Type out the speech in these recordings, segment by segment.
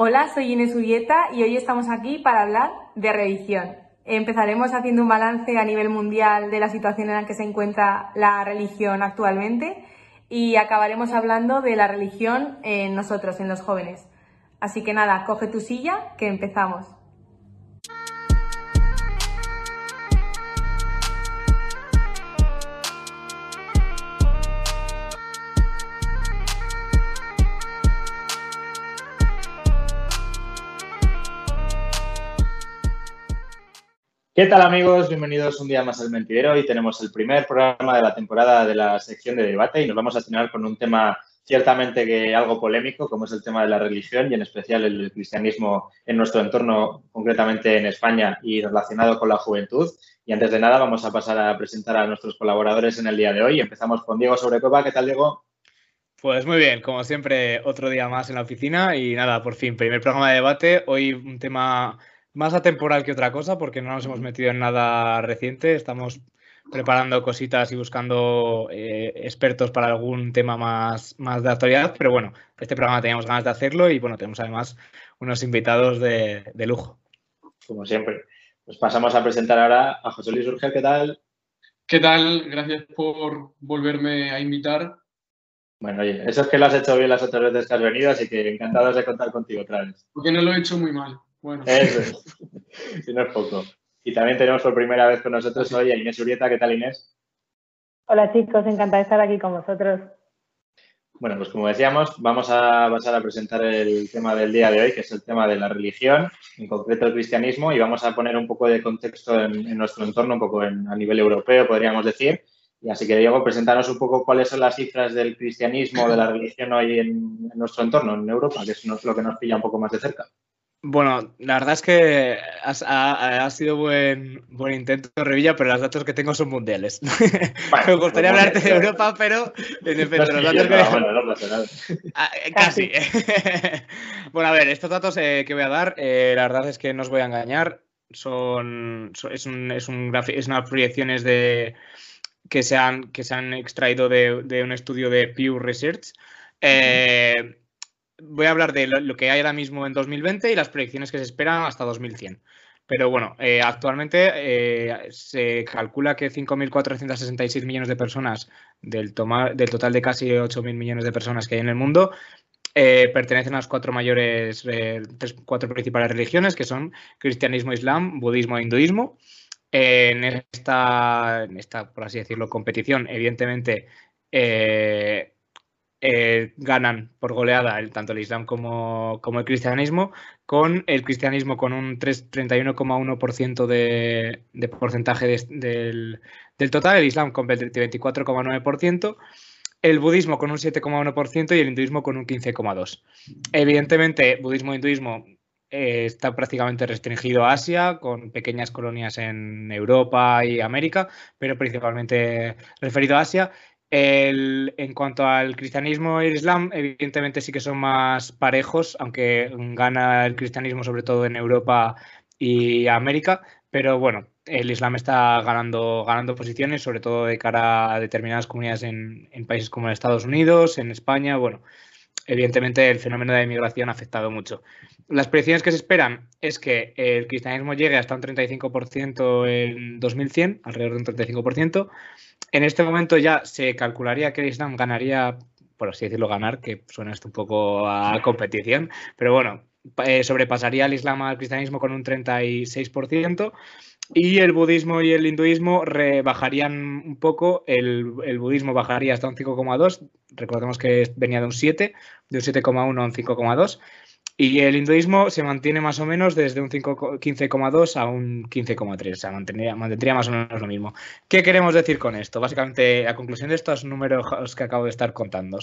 Hola, soy Inés Urieta y hoy estamos aquí para hablar de religión. Empezaremos haciendo un balance a nivel mundial de la situación en la que se encuentra la religión actualmente y acabaremos hablando de la religión en nosotros, en los jóvenes. Así que nada, coge tu silla que empezamos. ¿Qué tal amigos? Bienvenidos un día más al Mentidero. Hoy tenemos el primer programa de la temporada de la sección de debate y nos vamos a tener con un tema ciertamente que algo polémico, como es el tema de la religión y en especial el cristianismo en nuestro entorno, concretamente en España y relacionado con la juventud. Y antes de nada vamos a pasar a presentar a nuestros colaboradores en el día de hoy. Empezamos con Diego Sobrecopa. ¿Qué tal, Diego? Pues muy bien, como siempre, otro día más en la oficina y nada, por fin, primer programa de debate. Hoy un tema más atemporal que otra cosa, porque no nos hemos metido en nada reciente. Estamos preparando cositas y buscando eh, expertos para algún tema más, más de actualidad, pero bueno, este programa teníamos ganas de hacerlo y bueno, tenemos además unos invitados de, lujo. Como siempre. Pues pasamos a presentar ahora a José Luis Urgel, ¿qué tal? ¿Qué tal? Gracias por volverme a invitar. Bueno, oye, eso es que lo has hecho bien las otras veces que has venido, así que encantados de contar contigo otra vez. Porque no lo he hecho muy mal. Bueno. Eso es. si no es poco. Y también tenemos por primera vez con nosotros hoy a Inés Urieta. ¿Qué tal, Inés? Hola, chicos. Encantada de estar aquí con vosotros. Bueno, pues como decíamos, vamos a pasar a presentar el tema del día de hoy, que es el tema de la religión, en concreto el cristianismo, y vamos a poner un poco de contexto en, nuestro entorno, un poco a nivel europeo, podríamos decir. Y así que, Diego, presentarnos un poco cuáles son las cifras del cristianismo, de la religión hoy en, en nuestro entorno, en Europa, que es lo que nos pilla un poco más de cerca. Bueno, la verdad es que ha, sido buen, buen intento, Revilla, pero los datos que tengo son mundiales. Me gustaría hablarte de Europa, pero en efecto, los datos que. Ah, eh, casi. bueno, a ver, estos datos eh, que voy a dar, eh, la verdad es que no os voy a engañar. Son, es, un, es, un es unas proyecciones de, que, se han, que se han extraído de, de un estudio de Pew Research. Eh, voy a hablar de lo, que hay ahora mismo en 2020 y las proyecciones que se esperan hasta 2100. Pero bueno, eh, actualmente eh, se calcula que 5.466 millones de personas del, total de casi 8.000 millones de personas que hay en el mundo eh, pertenecen a las cuatro mayores, cuatro principales religiones que son cristianismo, islam, budismo e hinduismo. en, esta, en esta, por así decirlo, competición, evidentemente eh, ganan por goleada el, tanto el Islam como, el cristianismo, con el cristianismo con un 31,1% de, de porcentaje del, total, el Islam con 24,9%, el budismo con un 7,1% y el hinduismo con un 15,2%. Evidentemente, budismo e hinduismo eh, está prácticamente restringido a Asia, con pequeñas colonias en Europa y América, pero principalmente referido a Asia. En cuanto al cristianismo y el islam, evidentemente sí que son más parejos, aunque gana el cristianismo sobre todo en Europa y América, pero bueno, el islam está ganando, ganando posiciones, sobre todo de cara a determinadas comunidades en, en países como Estados Unidos, en España, bueno, evidentemente el fenómeno de inmigración ha afectado mucho. Las predicciones que se esperan es que el cristianismo llegue hasta un 35% en 2100, alrededor de un 35%. En este momento ya se calcularía que el Islam ganaría, por así decirlo, ganar, que suena esto un poco a competición, pero bueno, eh, sobrepasaría el Islam al cristianismo con un 36%. Y el budismo y el hinduismo rebajarían un poco, el, budismo bajaría hasta un 5,2, recordemos que venía de un 7, de un 7,1 a un 5,2, y el hinduismo se mantiene más o menos desde un 15,2 a un 15,3, o sea, mantendría, más o menos lo mismo. ¿Qué queremos decir con esto? Básicamente, a conclusión de estos números que acabo de estar contando.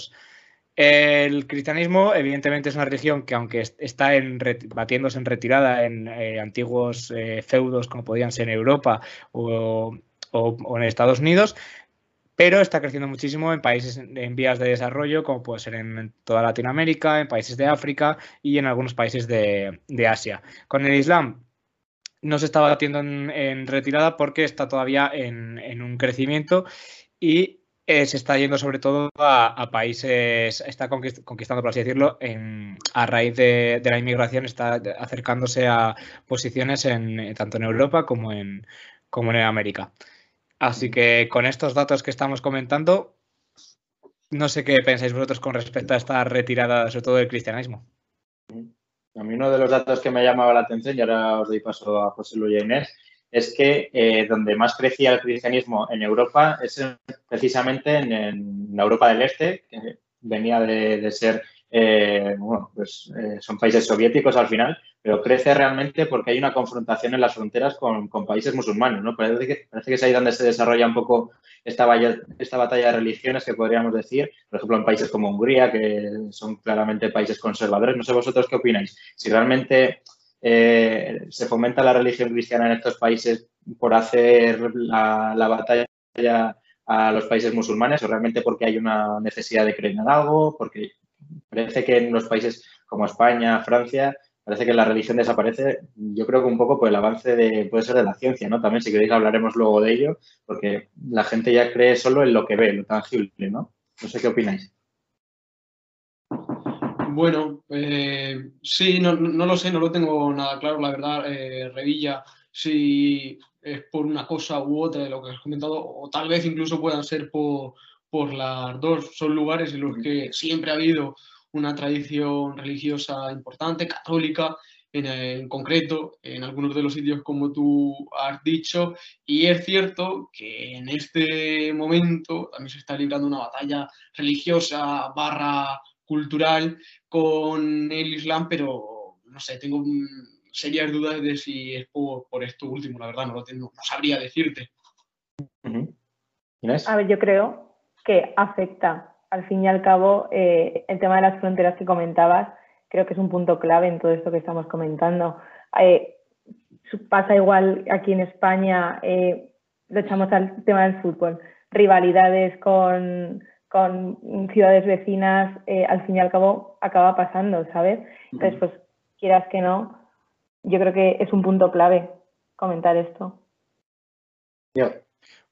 El cristianismo, evidentemente, es una religión que, aunque está en, batiéndose en retirada en eh, antiguos eh, feudos, como podían ser en Europa o, en Estados Unidos, pero está creciendo muchísimo en países en, vías de desarrollo, como puede ser en, toda Latinoamérica, en países de África y en algunos países de, Asia. Con el Islam no se está batiendo en, retirada porque está todavía en, un crecimiento y eh, se está yendo sobre todo a, países, está conquistando, por así decirlo, a raíz de, la inmigración, está acercándose a posiciones en, tanto en Europa como en, como en América. Así que con estos datos que estamos comentando, no sé qué pensáis vosotros con respecto a esta retirada, sobre todo del cristianismo. A mí uno de los datos que me llamaba la atención, y ahora os doy paso a José Luis Inés, es que eh, donde más crecía el cristianismo en Europa es precisamente en, la Europa del Este, que venía de, ser, eh, bueno, pues eh, son países soviéticos al final, pero crece realmente porque hay una confrontación en las fronteras con, países musulmanes, ¿no? Parece que, parece que es ahí donde se desarrolla un poco esta, batalla de religiones que podríamos decir, por ejemplo, en países como Hungría, que son claramente países conservadores. No sé vosotros qué opináis. Si realmente eh, se fomenta la religión cristiana en estos países por hacer la, batalla a los países musulmanes o realmente porque hay una necesidad de creer en algo, porque parece que en los países como España, Francia, parece que la religión desaparece, yo creo que un poco por el avance de, puede ser de la ciencia, ¿no? También si queréis hablaremos luego de ello, porque la gente ya cree solo en lo que ve, lo tangible, ¿no? No sé qué opináis. Bueno, eh, sí, no, lo sé, no lo tengo nada claro, la verdad, eh, Revilla, si es por una cosa u otra de lo que has comentado, o tal vez incluso puedan ser por, por las dos, son lugares en los que siempre ha habido una tradición religiosa importante, católica, en, concreto, en algunos de los sitios como tú has dicho, y es cierto que en este momento también se está librando una batalla religiosa barra cultural con el Islam, pero no sé, tengo serias dudas de si es por, esto último, la verdad, no lo tengo, no sabría decirte. A ver, yo creo que afecta. Al fin y al cabo, eh, el tema de las fronteras que comentabas, creo que es un punto clave en todo esto que estamos comentando. Eh, pasa igual aquí en España, eh, lo echamos al tema del fútbol, rivalidades con, con ciudades vecinas, al fin y al cabo acaba pasando, ¿sabes? Entonces, pues quieras que no, yo creo que es un punto clave comentar esto.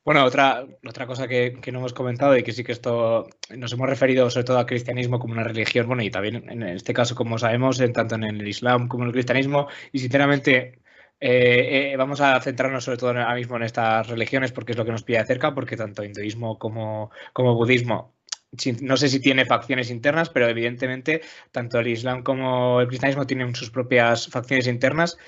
Bueno, otra, otra cosa que, no hemos comentado y que sí que esto nos hemos referido sobre todo al cristianismo como una religión, bueno, y también en este caso, como sabemos, tanto en el Islam como en el cristianismo, y sinceramente eh, eh, vamos a centrarnos sobre todo ahora mismo en estas religiones porque es lo que nos pide de cerca, porque tanto hinduismo como, como budismo, no sé si tiene facciones internas, pero evidentemente tanto el Islam como el cristianismo tienen sus propias facciones internas.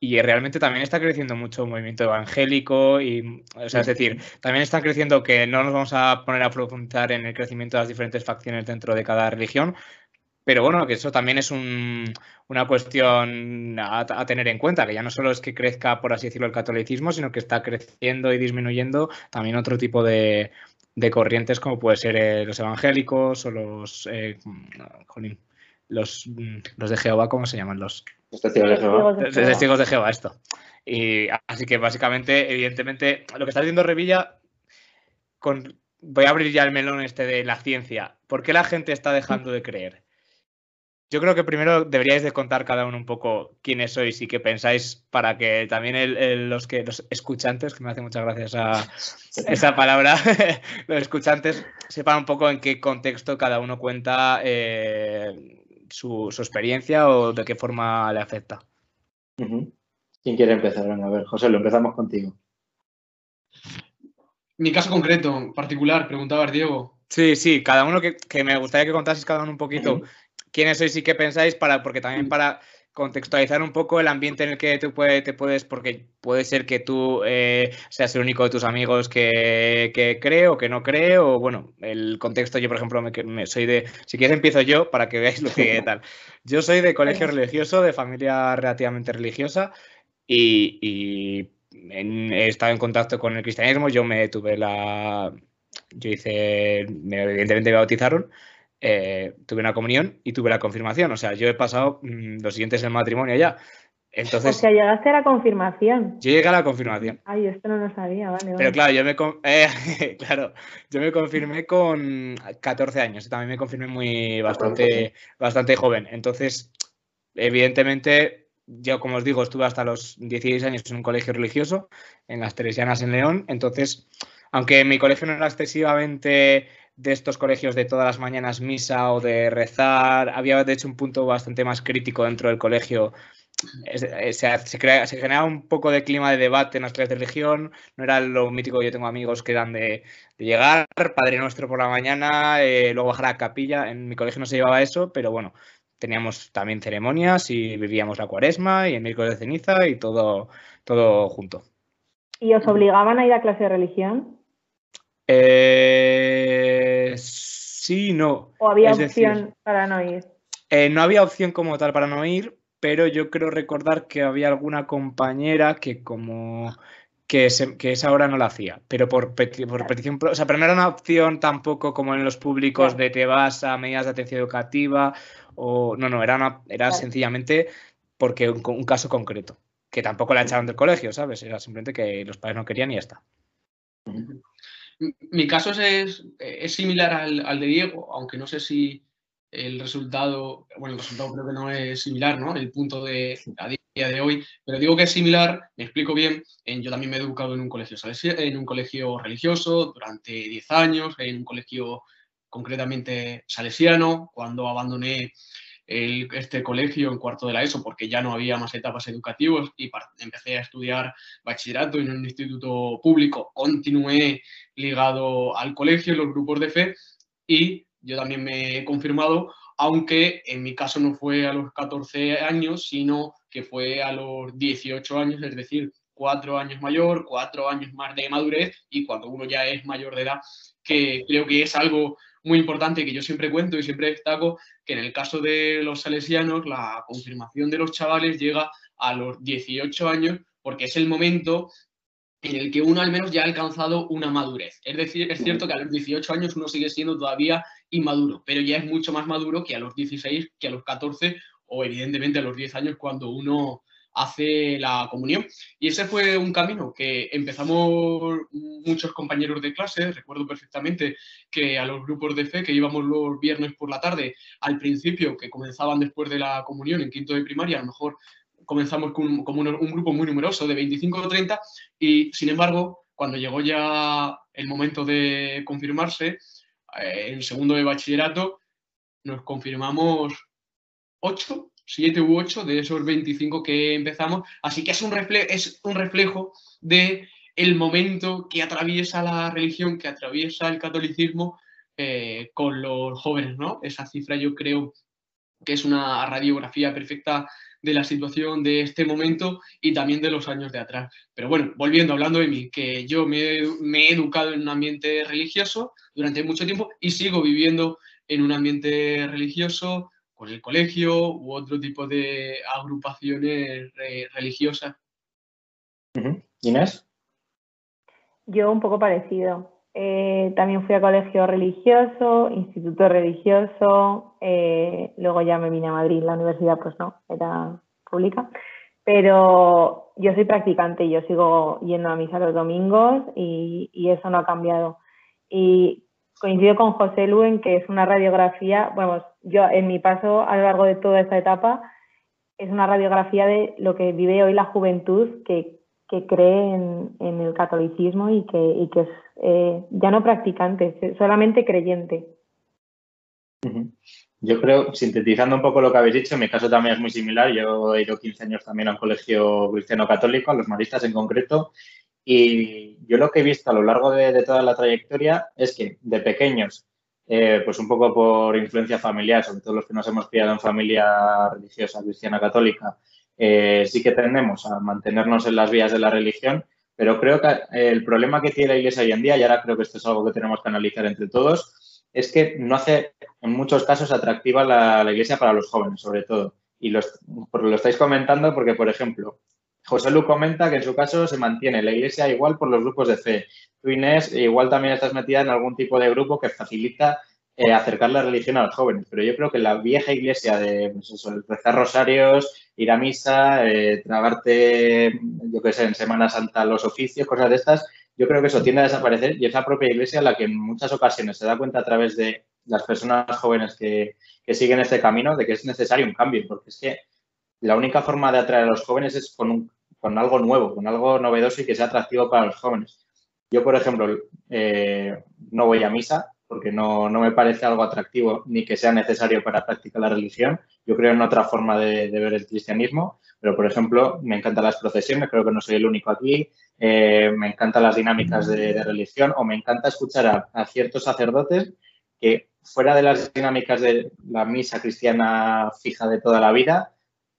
Y realmente también está creciendo mucho el movimiento evangélico y, o sea, es decir, también están creciendo que no nos vamos a poner a profundizar en el crecimiento de las diferentes facciones dentro de cada religión, pero bueno, que eso también es una cuestión a, tener en cuenta, que ya no solo es que crezca, por así decirlo, el catolicismo, sino que está creciendo y disminuyendo también otro tipo de, corrientes como puede ser eh, los evangélicos o los, eh, los, los de Jehová, ¿cómo se llaman? Los, testigos de Jehová. Testigos de Jehová, esto. Y así que básicamente, evidentemente, lo que está diciendo Revilla, con, voy a abrir ya el melón este de la ciencia. ¿Por qué la gente está dejando de creer? Yo creo que primero deberíais de contar cada uno un poco quiénes sois y qué pensáis para que también los que los escuchantes, que me hace muchas gracias a esa palabra, los escuchantes sepan un poco en qué contexto cada uno cuenta eh, su, experiencia o de qué forma le afecta. ¿Quién quiere empezar? a ver, José, lo empezamos contigo. Mi caso concreto, particular, preguntaba Diego. Sí, sí, cada uno que, me gustaría que contaseis cada uno un poquito quiénes sois y qué pensáis, para, porque también para contextualizar un poco el ambiente en el que tú te puedes, porque puede ser que tú eh, seas el único de tus amigos que, que, cree o que no cree, o bueno, el contexto, yo por ejemplo, me, soy de, si quieres empiezo yo para que veáis lo que tal. Yo soy de colegio religioso, de familia relativamente religiosa y, he estado en contacto con el cristianismo, yo me tuve la, yo hice, evidentemente me bautizaron, eh, tuve una comunión y tuve la confirmación. O sea, yo he pasado mm, los siguientes en matrimonio ya. Entonces, o sea, llegaste a la confirmación. Yo llegué a la confirmación. Ay, esto no lo sabía, vale. Pero claro, yo me, eh, claro, yo me confirmé con 14 años. También me confirmé muy bastante, bastante joven. Entonces, evidentemente, yo como os digo, estuve hasta los 16 años en un colegio religioso, en las Teresianas en León. Entonces, Aunque mi colegio no era excesivamente de estos colegios de todas las mañanas misa o de rezar, había de hecho un punto bastante más crítico dentro del colegio. Se, se, crea, se, generaba un poco de clima de debate en las clases de religión, no era lo mítico, yo tengo amigos que eran de, de llegar, Padre Nuestro por la mañana, eh, luego bajar a la capilla, en mi colegio no se llevaba eso, pero bueno, teníamos también ceremonias y vivíamos la cuaresma y el miércoles de ceniza y todo, todo junto. ¿Y os obligaban a ir a clase de religión? Eh, sí, no. ¿O había es opción decir, para no ir? Eh, no había opción como tal para no ir, pero yo creo recordar que había alguna compañera que como que, se, que esa hora no la hacía, pero por, por petición, o sea, pero no era una opción tampoco como en los públicos de te vas a medidas de atención educativa o no, no, era, una, era sencillamente porque un, un, caso concreto, que tampoco la echaron del colegio, ¿sabes? Era simplemente que los padres no querían y ya está. Mi caso es, es similar al, al, de Diego, aunque no sé si el resultado, bueno, el resultado creo que no es similar, ¿no? El punto de a día de hoy, pero digo que es similar, me explico bien, en, yo también me he educado en un colegio, en un colegio religioso durante 10 años, en un colegio concretamente salesiano, cuando abandoné el, este colegio en cuarto de la ESO porque ya no había más etapas educativas y empecé a estudiar bachillerato en un instituto público. Continué ligado al colegio, los grupos de fe y yo también me he confirmado, aunque en mi caso no fue a los 14 años, sino que fue a los 18 años, es decir, cuatro años mayor, cuatro años más de madurez y cuando uno ya es mayor de edad, que creo que es algo muy importante que yo siempre cuento y siempre destaco, que en el caso de los salesianos la confirmación de los chavales llega a los 18 años porque es el momento en el que uno al menos ya ha alcanzado una madurez. Es decir, es cierto que a los 18 años uno sigue siendo todavía inmaduro, pero ya es mucho más maduro que a los 16, que a los 14 o evidentemente a los 10 años cuando uno hace la comunión. Y ese fue un camino que empezamos muchos compañeros de clase, recuerdo perfectamente que a los grupos de fe que íbamos los viernes por la tarde, al principio que comenzaban después de la comunión en quinto de primaria, a lo mejor comenzamos con, como un, un grupo muy numeroso de 25 o 30 y sin embargo cuando llegó ya el momento de confirmarse, eh, en segundo de bachillerato, nos confirmamos 8 7 u 8 de esos 25 que empezamos. Así que es un, reflejo, es un reflejo de el momento que atraviesa la religión, que atraviesa el catolicismo eh, con los jóvenes, ¿no? Esa cifra yo creo que es una radiografía perfecta de la situación de este momento y también de los años de atrás. Pero bueno, volviendo, hablando de mí, que yo me, me he educado en un ambiente religioso durante mucho tiempo y sigo viviendo en un ambiente religioso, con el colegio u otro tipo de agrupaciones religiosas. Inés. Yo un poco parecido. Eh, también fui a colegio religioso, instituto religioso, eh, luego ya me vine a Madrid, la universidad pues no, era pública, pero yo soy practicante, yo sigo yendo a misa los domingos y, y eso no ha cambiado. Y coincido con José Lu en que es una radiografía, bueno, yo en mi paso a lo largo de toda esta etapa, es una radiografía de lo que vive hoy la juventud que, que cree en, en, el catolicismo y que, y que es eh, ya no practicante, solamente creyente. Yo creo, sintetizando un poco lo que habéis dicho, en mi caso también es muy similar. Yo he ido 15 años también a un colegio cristiano católico, a los maristas en concreto, y yo lo que he visto a lo largo de, toda la trayectoria es que de pequeños, eh, pues un poco por influencia familiar, sobre todo los que nos hemos criado en familia religiosa, cristiana, católica, eh, sí que tendemos a mantenernos en las vías de la religión, pero creo que el problema que tiene la Iglesia hoy en día, y ahora creo que esto es algo que tenemos que analizar entre todos, es que no hace en muchos casos atractiva la, la Iglesia para los jóvenes, sobre todo. Y los, lo estáis comentando porque, por ejemplo, José Lu comenta que en su caso se mantiene la iglesia igual por los grupos de fe. Tú, Inés, igual también estás metida en algún tipo de grupo que facilita eh, acercar la religión a los jóvenes. Pero yo creo que la vieja iglesia de pues rezar rosarios, ir a misa, eh, tragarte, yo qué sé, en Semana Santa los oficios, cosas de estas, yo creo que eso tiende a desaparecer y es la propia iglesia la que en muchas ocasiones se da cuenta a través de las personas jóvenes que, que siguen este camino de que es necesario un cambio, porque es que la única forma de atraer a los jóvenes es con un con algo nuevo, con algo novedoso y que sea atractivo para los jóvenes. Yo, por ejemplo, eh, no voy a misa porque no, me parece algo atractivo ni que sea necesario para practicar la religión. Yo creo en otra forma de, ver el cristianismo, pero, por ejemplo, me encantan las procesiones, creo que no soy el único aquí, eh, me encantan las dinámicas de, religión o me encanta escuchar a ciertos sacerdotes que fuera de las dinámicas de la misa cristiana fija de toda la vida,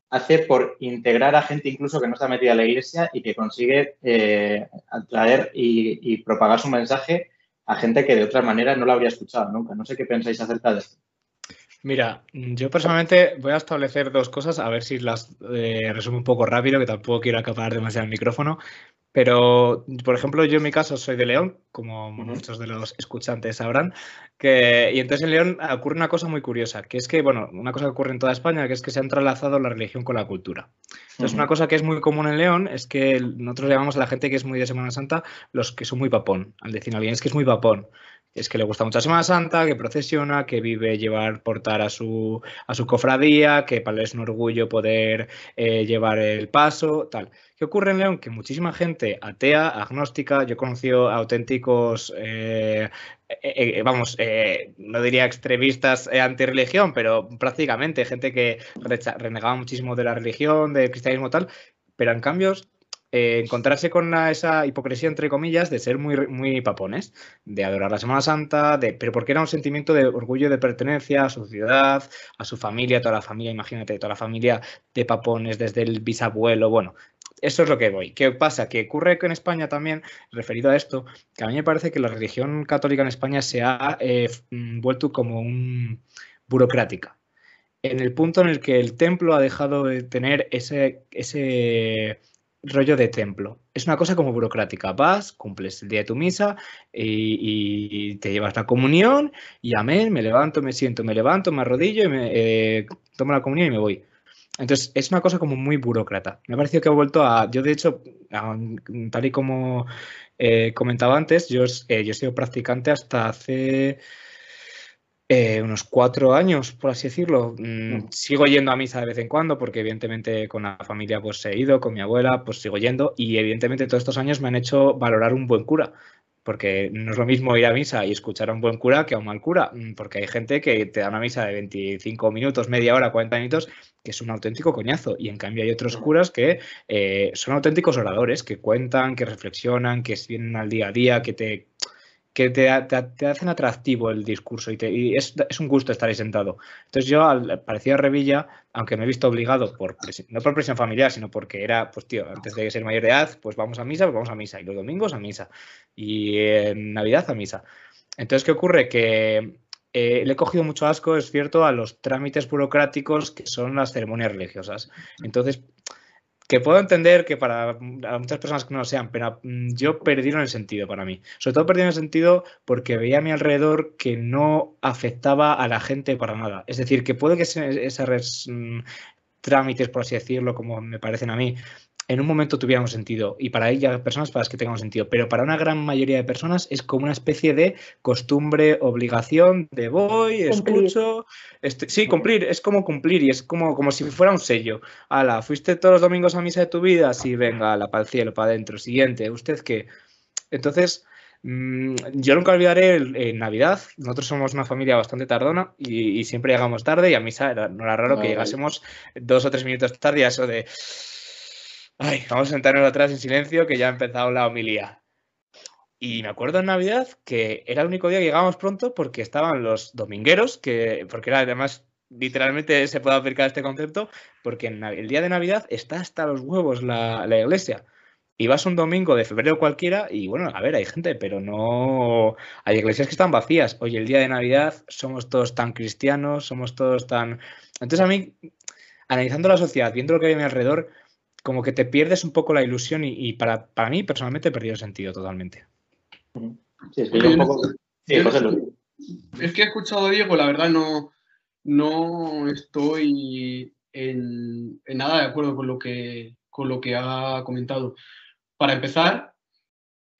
hace por integrar a gente incluso que no está metida en la iglesia y que consigue eh, atraer y, propagar su mensaje a gente que de otra manera no lo habría escuchado nunca. No sé qué pensáis acerca de esto. Mira, yo personalmente voy a establecer dos cosas, a ver si las eh, resumo un poco rápido, que tampoco quiero acaparar demasiado el micrófono. Pero, por ejemplo, yo en mi caso soy de León, como muchos de los escuchantes sabrán, que, y entonces en León ocurre una cosa muy curiosa, que es que, bueno, una cosa que ocurre en toda España, que es que se ha entrelazado la religión con la cultura. Entonces, una cosa que es muy común en León es que nosotros llamamos a la gente que es muy de Semana Santa los que son muy papón. Al decir a alguien es que es muy papón es que le gusta mucho la Semana Santa, que procesiona, que vive llevar, portar a su, a su cofradía, que para él es un orgullo poder eh, llevar el paso, tal. ¿Qué ocurre en León? Que muchísima gente atea, agnóstica, yo he conocido auténticos, eh, eh, vamos, no diría extremistas antirreligión, pero prácticamente gente que renegaba muchísimo de la religión, del cristianismo tal, pero en cambio eh, encontrarse con esa hipocresía, entre comillas, de ser muy, muy papones, de adorar la Semana Santa, de, pero porque era un sentimiento de orgullo de pertenencia a su ciudad, a su familia, toda la familia, imagínate, toda la familia de papones, desde el bisabuelo, bueno. Eso es lo que voy. ¿Qué pasa? Que ocurre que en España también, referido a esto, que a mí me parece que la religión católica en España se ha eh, mm, vuelto como un burocrática en el punto en el que el templo ha dejado de tener ese, ese rollo de templo. Es una cosa como burocrática. Vas, cumples el día de tu misa y, te llevas la comunión y amén, me levanto, me siento, me levanto, me arrodillo y me eh, tomo la comunión y me voy. Entonces, es una cosa como muy burócrata. Me ha parecido que he vuelto a... Yo, de hecho, tal y como eh, comentaba antes, yo, eh, yo he sido practicante hasta hace eh, unos cuatro años, por así decirlo. Mm, mm. sigo yendo a misa de vez en cuando, porque evidentemente con la familia pues he ido, con mi abuela pues sigo yendo y evidentemente todos estos años me han hecho valorar un buen cura. Porque no es lo mismo ir a misa y escuchar a un buen cura que a un mal cura, mm, porque hay gente que te da una misa de 25 minutos, media hora, 40 minutos, que es un auténtico coñazo. Y en cambio hay otros curas que eh, son auténticos oradores, que cuentan, que reflexionan, que vienen al día a día, que te que te, hacen atractivo el discurso y, es, un gusto estar ahí sentado. Entonces yo, al Revilla, aunque me he visto obligado, por no por presión familiar, sino porque era, pues tío, antes de ser mayor de edad, pues vamos a misa, pues vamos a misa, y los domingos a misa, y en Navidad a misa. Entonces, ¿qué ocurre? Que eh, le he cogido mucho asco, es cierto, a los trámites burocráticos que son las ceremonias religiosas. Entonces, que puedo entender que para muchas personas que no lo sean, pero mm, yo perdieron el sentido para mí. Sobre todo perdieron el sentido porque veía a mi alrededor que no afectaba a la gente para nada. Es decir, que puede que esos mm, trámites, por así decirlo, como me parecen a mí, en un momento tuviéramos sentido y para ellas personas para las que tengamos sentido, pero para una gran mayoría de personas es como una especie de costumbre, obligación de voy, escucho, este, sí, cumplir, es como cumplir y es como, como si fuera un sello. Ala, fuiste todos los domingos a misa de tu vida, sí, venga, la para el cielo, para adentro, siguiente, ¿usted qué? Entonces, mm, yo nunca olvidaré en Navidad. Nosotros somos una familia bastante tardona y, siempre llegamos tarde y a misa no era raro que llegásemos dos o tres minutos tarde a eso de Ay, vamos a sentarnos atrás en silencio que ya ha empezado la homilía. Y me acuerdo en Navidad que era el único día que llegábamos pronto porque estaban los domingueros, que, porque era además literalmente se puede aplicar este concepto, porque en el día de Navidad está hasta los huevos la, iglesia. Y vas un domingo de febrero cualquiera y bueno, a ver, hay gente, pero no... Hay iglesias que están vacías. Oye, el día de Navidad somos todos tan cristianos, somos todos tan... Entonces a mí, analizando la sociedad, viendo lo que hay a mi alrededor, como que te pierdes un poco la ilusión y, para, para, mí personalmente he perdido el sentido totalmente. Sí, es que un poco... es que he escuchado a Diego, la verdad no, no estoy en, nada de acuerdo con lo, que, con lo que ha comentado. Para empezar,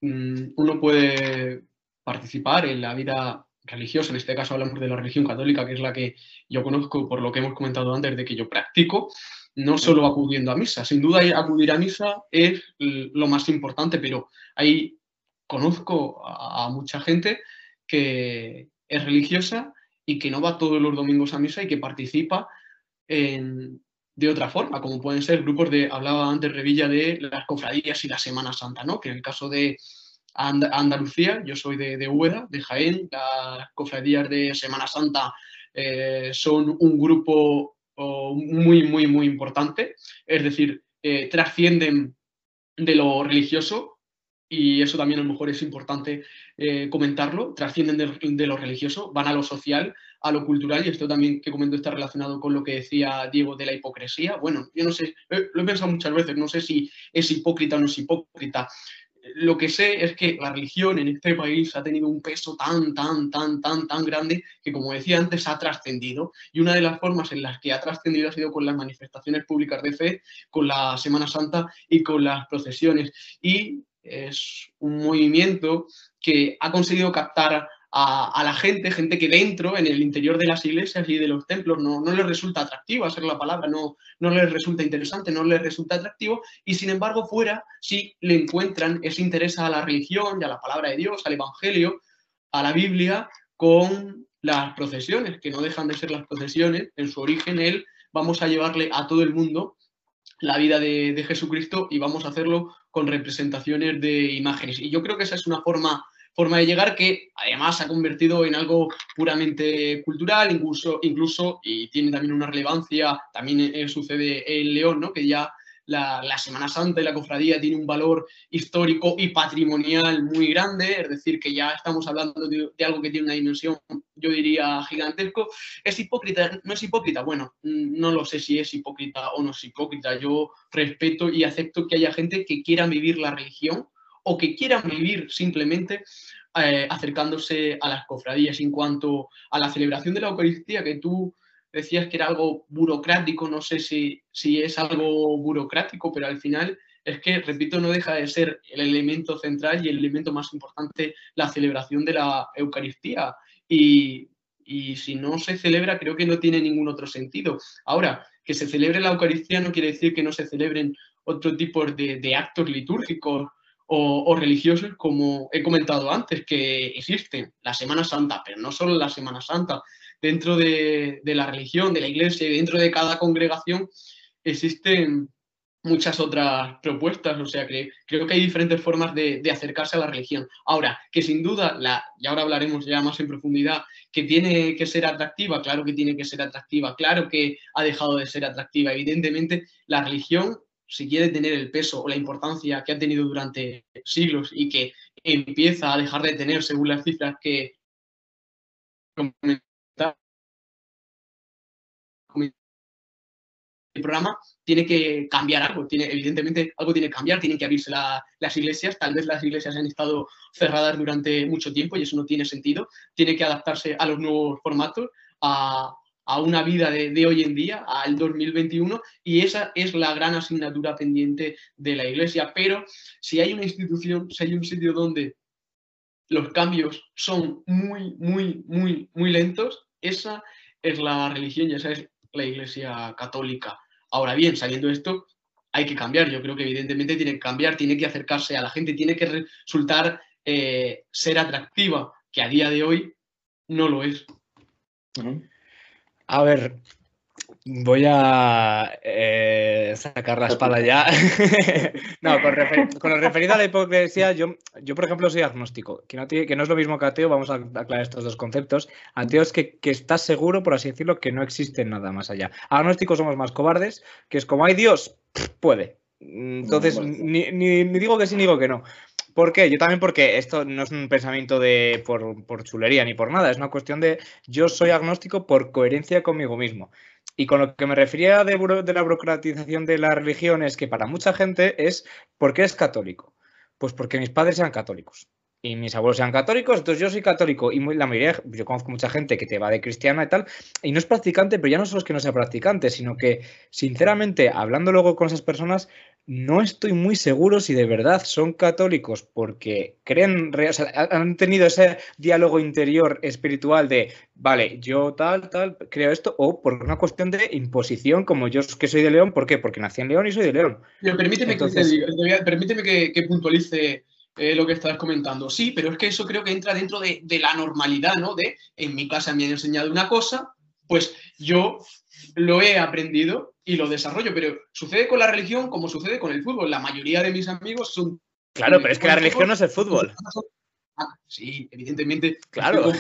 mm, uno puede participar en la vida religiosa, en este caso hablamos de la religión católica, que es la que yo conozco por lo que hemos comentado antes de que yo practico, no solo acudiendo a misa. Sin duda acudir a misa es lo más importante, pero hay conozco a, mucha gente que es religiosa y que no va todos los domingos a misa y que participa de otra forma, como pueden ser grupos de, hablaba antes Revilla de las cofradías y la Semana Santa, ¿no? Que en el caso de Andalucía, yo soy de, de Úbeda, de Jaén, las cofradías de Semana Santa eh, son un grupo muy, muy, muy importante, es decir, eh, trascienden de lo religioso y eso también a lo mejor es importante eh, comentarlo, trascienden de, lo religioso, van a lo social, a lo cultural, y esto también que comento está relacionado con lo que decía Diego de la hipocresía. Bueno, yo no sé, lo he pensado muchas veces, no sé si es hipócrita o no es hipócrita lo que sé es que la religión en este país ha tenido un peso tan, tan, tan, tan, tan grande que, como decía antes, ha trascendido. Y una de las formas en las que ha trascendido ha sido con las manifestaciones públicas de fe, con la Semana Santa y con las procesiones. Y es un movimiento que ha conseguido captar a, la gente, gente que dentro, en el interior de las iglesias y de los templos, no, no les resulta atractivo hacer la palabra, no, no les resulta interesante, no les resulta atractivo, y sin embargo fuera sí le encuentran ese interés a la religión y a la palabra de Dios, al Evangelio, a la Biblia, con las procesiones, que no dejan de ser las procesiones, en su origen él, vamos a llevarle a todo el mundo la vida de, de Jesucristo y vamos a hacerlo con representaciones de imágenes. Y yo creo que esa es una forma forma de llegar que además se ha convertido en algo puramente cultural, incluso, incluso y tiene también una relevancia, también eh, sucede en León, ¿no? que ya la, Semana Santa y la cofradía tiene un valor histórico y patrimonial muy grande, es decir, que ya estamos hablando de, de, algo que tiene una dimensión, yo diría, gigantesco. ¿Es hipócrita? ¿No es hipócrita? Bueno, mm, no lo sé si es hipócrita o no es hipócrita. Yo respeto y acepto que haya gente que quiera vivir la religión o que quieran vivir simplemente eh, acercándose a las cofradías. En cuanto a la celebración de la Eucaristía, que tú decías que era algo burocrático, no sé si, si es algo burocrático, pero al final es que, repito, no deja de ser el elemento central y el elemento más importante, la celebración de la Eucaristía. Y, si no se celebra, creo que no tiene ningún otro sentido. Ahora, que se celebre la Eucaristía no quiere decir que no se celebren otro tipo de, de actos litúrgicos o, religiosos, como he comentado antes, que existen la Semana Santa, pero no solo la Semana Santa, dentro de, la religión, de la iglesia y dentro de cada congregación existen muchas otras propuestas, o sea que creo que hay diferentes formas de, acercarse a la religión. Ahora, que sin duda, la, y ahora hablaremos ya más en profundidad, que tiene que ser atractiva, claro que tiene que ser atractiva, claro que ha dejado de ser atractiva, evidentemente la religión si quiere tener el peso o la importancia que ha tenido durante siglos y que empieza a dejar de tener según las cifras que el programa tiene que cambiar algo, tiene, evidentemente algo tiene que cambiar, tienen que abrirse las iglesias, tal vez las iglesias han estado cerradas durante mucho tiempo y eso no tiene sentido, tiene que adaptarse a los nuevos formatos, a, a una vida de, hoy en día, al 2021, y esa es la gran asignatura pendiente de la Iglesia. Pero si hay una institución, si hay un sitio donde los cambios son muy, muy, muy, muy lentos, esa es la religión y esa es la Iglesia católica. Ahora bien, saliendo de esto, hay que cambiar. Yo creo que evidentemente tiene que cambiar, tiene que acercarse a la gente, tiene que resultar eh, ser atractiva, que a día de hoy no lo es. A ver, voy a eh, sacar la espada ya. no, con, lo referido a la hipocresía, yo, yo por ejemplo soy agnóstico, que no, tiene, que no es lo mismo que ateo, vamos a aclarar estos dos conceptos. Ateo es que, que estás seguro, por así decirlo, que no existe nada más allá. Agnósticos somos más cobardes, que es como hay Dios, puede. Entonces, ni, ni, digo que sí, ni digo que no. ¿Por qué? Yo también porque esto no es un pensamiento de por, chulería ni por nada, es una cuestión de yo soy agnóstico por coherencia conmigo mismo. Y con lo que me refería de, la burocratización de la religión es que para mucha gente es ¿por qué es católico? Pues porque mis padres sean católicos y mis abuelos sean católicos, entonces yo soy católico y la mayoría, yo conozco mucha gente que te va de cristiana y tal, y no es practicante, pero ya no solo es que no sea practicante, sino que sinceramente, hablando luego con esas personas, no estoy muy seguro si de verdad son católicos porque creen, o sea, han tenido ese diálogo interior espiritual de, vale, yo tal, tal, creo esto, o por una cuestión de imposición, como yo que soy de León, ¿por qué? Porque nací en León y soy de León. permíteme, que, permíteme que, puntualice eh, lo que estás comentando. Sí, pero es que eso creo que entra dentro de, de, la normalidad, ¿no? De en mi casa me han enseñado una cosa, pues yo lo he aprendido y lo desarrollo, pero sucede con la religión como sucede con el fútbol. La mayoría de mis amigos son... Claro, pero es que la religión no es el fútbol. Ah, sí, evidentemente. Claro.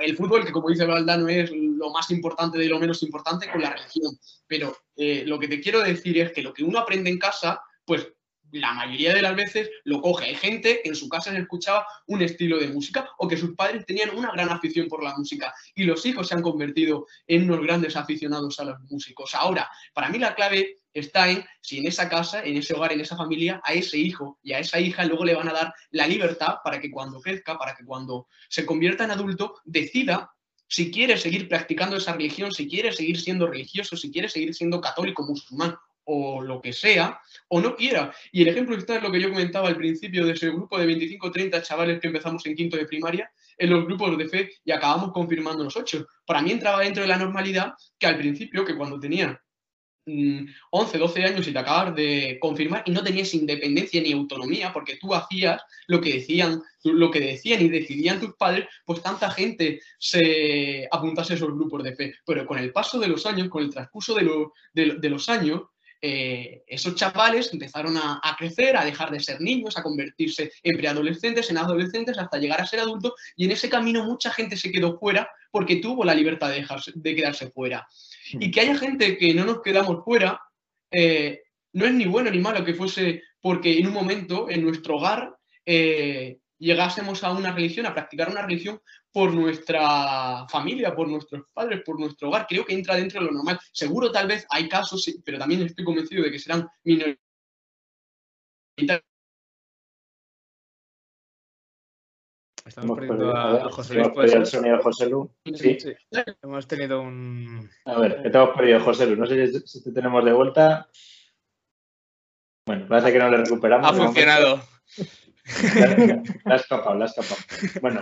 el fútbol, que como dice Valdano, es lo más importante de lo menos importante con la religión. Pero eh, lo que te quiero decir es que lo que uno aprende en casa, pues la mayoría de las veces lo coge. Hay gente que en su casa se escuchaba un estilo de música o que sus padres tenían una gran afición por la música y los hijos se han convertido en unos grandes aficionados a los músicos. Ahora, para mí la clave está en si en esa casa, en ese hogar, en esa familia, a ese hijo y a esa hija luego le van a dar la libertad para que cuando crezca, para que cuando se convierta en adulto, decida si quiere seguir practicando esa religión, si quiere seguir siendo religioso, si quiere seguir siendo católico, musulmán o lo que sea, o no quiera. Y el ejemplo está en lo que yo comentaba al principio de ese grupo de 25 o 30 chavales que empezamos en quinto de primaria, en los grupos de fe y acabamos confirmando los ocho. Para mí entraba dentro de la normalidad que al principio, que cuando tenía 11, mm, 12 años y te acabas de confirmar y no tenías independencia ni autonomía porque tú hacías lo que decían, lo que decían y decidían tus padres, pues tanta gente se apuntase a esos grupos de fe. Pero con el paso de los años, con el transcurso de los años, eh, esos chavales empezaron a, crecer, a dejar de ser niños, a convertirse en preadolescentes, en adolescentes, hasta llegar a ser adultos, y en ese camino mucha gente se quedó fuera porque tuvo la libertad de, dejarse, de quedarse fuera. Y que haya gente que no nos quedamos fuera, eh, no es ni bueno ni malo que fuese porque en un momento en nuestro hogar eh, llegásemos a una religión, a practicar una religión por nuestra familia, por nuestros padres, por nuestro hogar. Creo que entra dentro de lo normal. Seguro tal vez hay casos, pero también estoy convencido de que serán minoritarios. Estamos perdiendo a, José Luis. ¿Puede el sonido José Lu? Sí. sí. Hemos tenido un... A ver, que te hemos perdido, José Lu. No sé si te tenemos de vuelta. Bueno, parece que no le recuperamos. Ha funcionado. La has escapado, la has escapado. Bueno,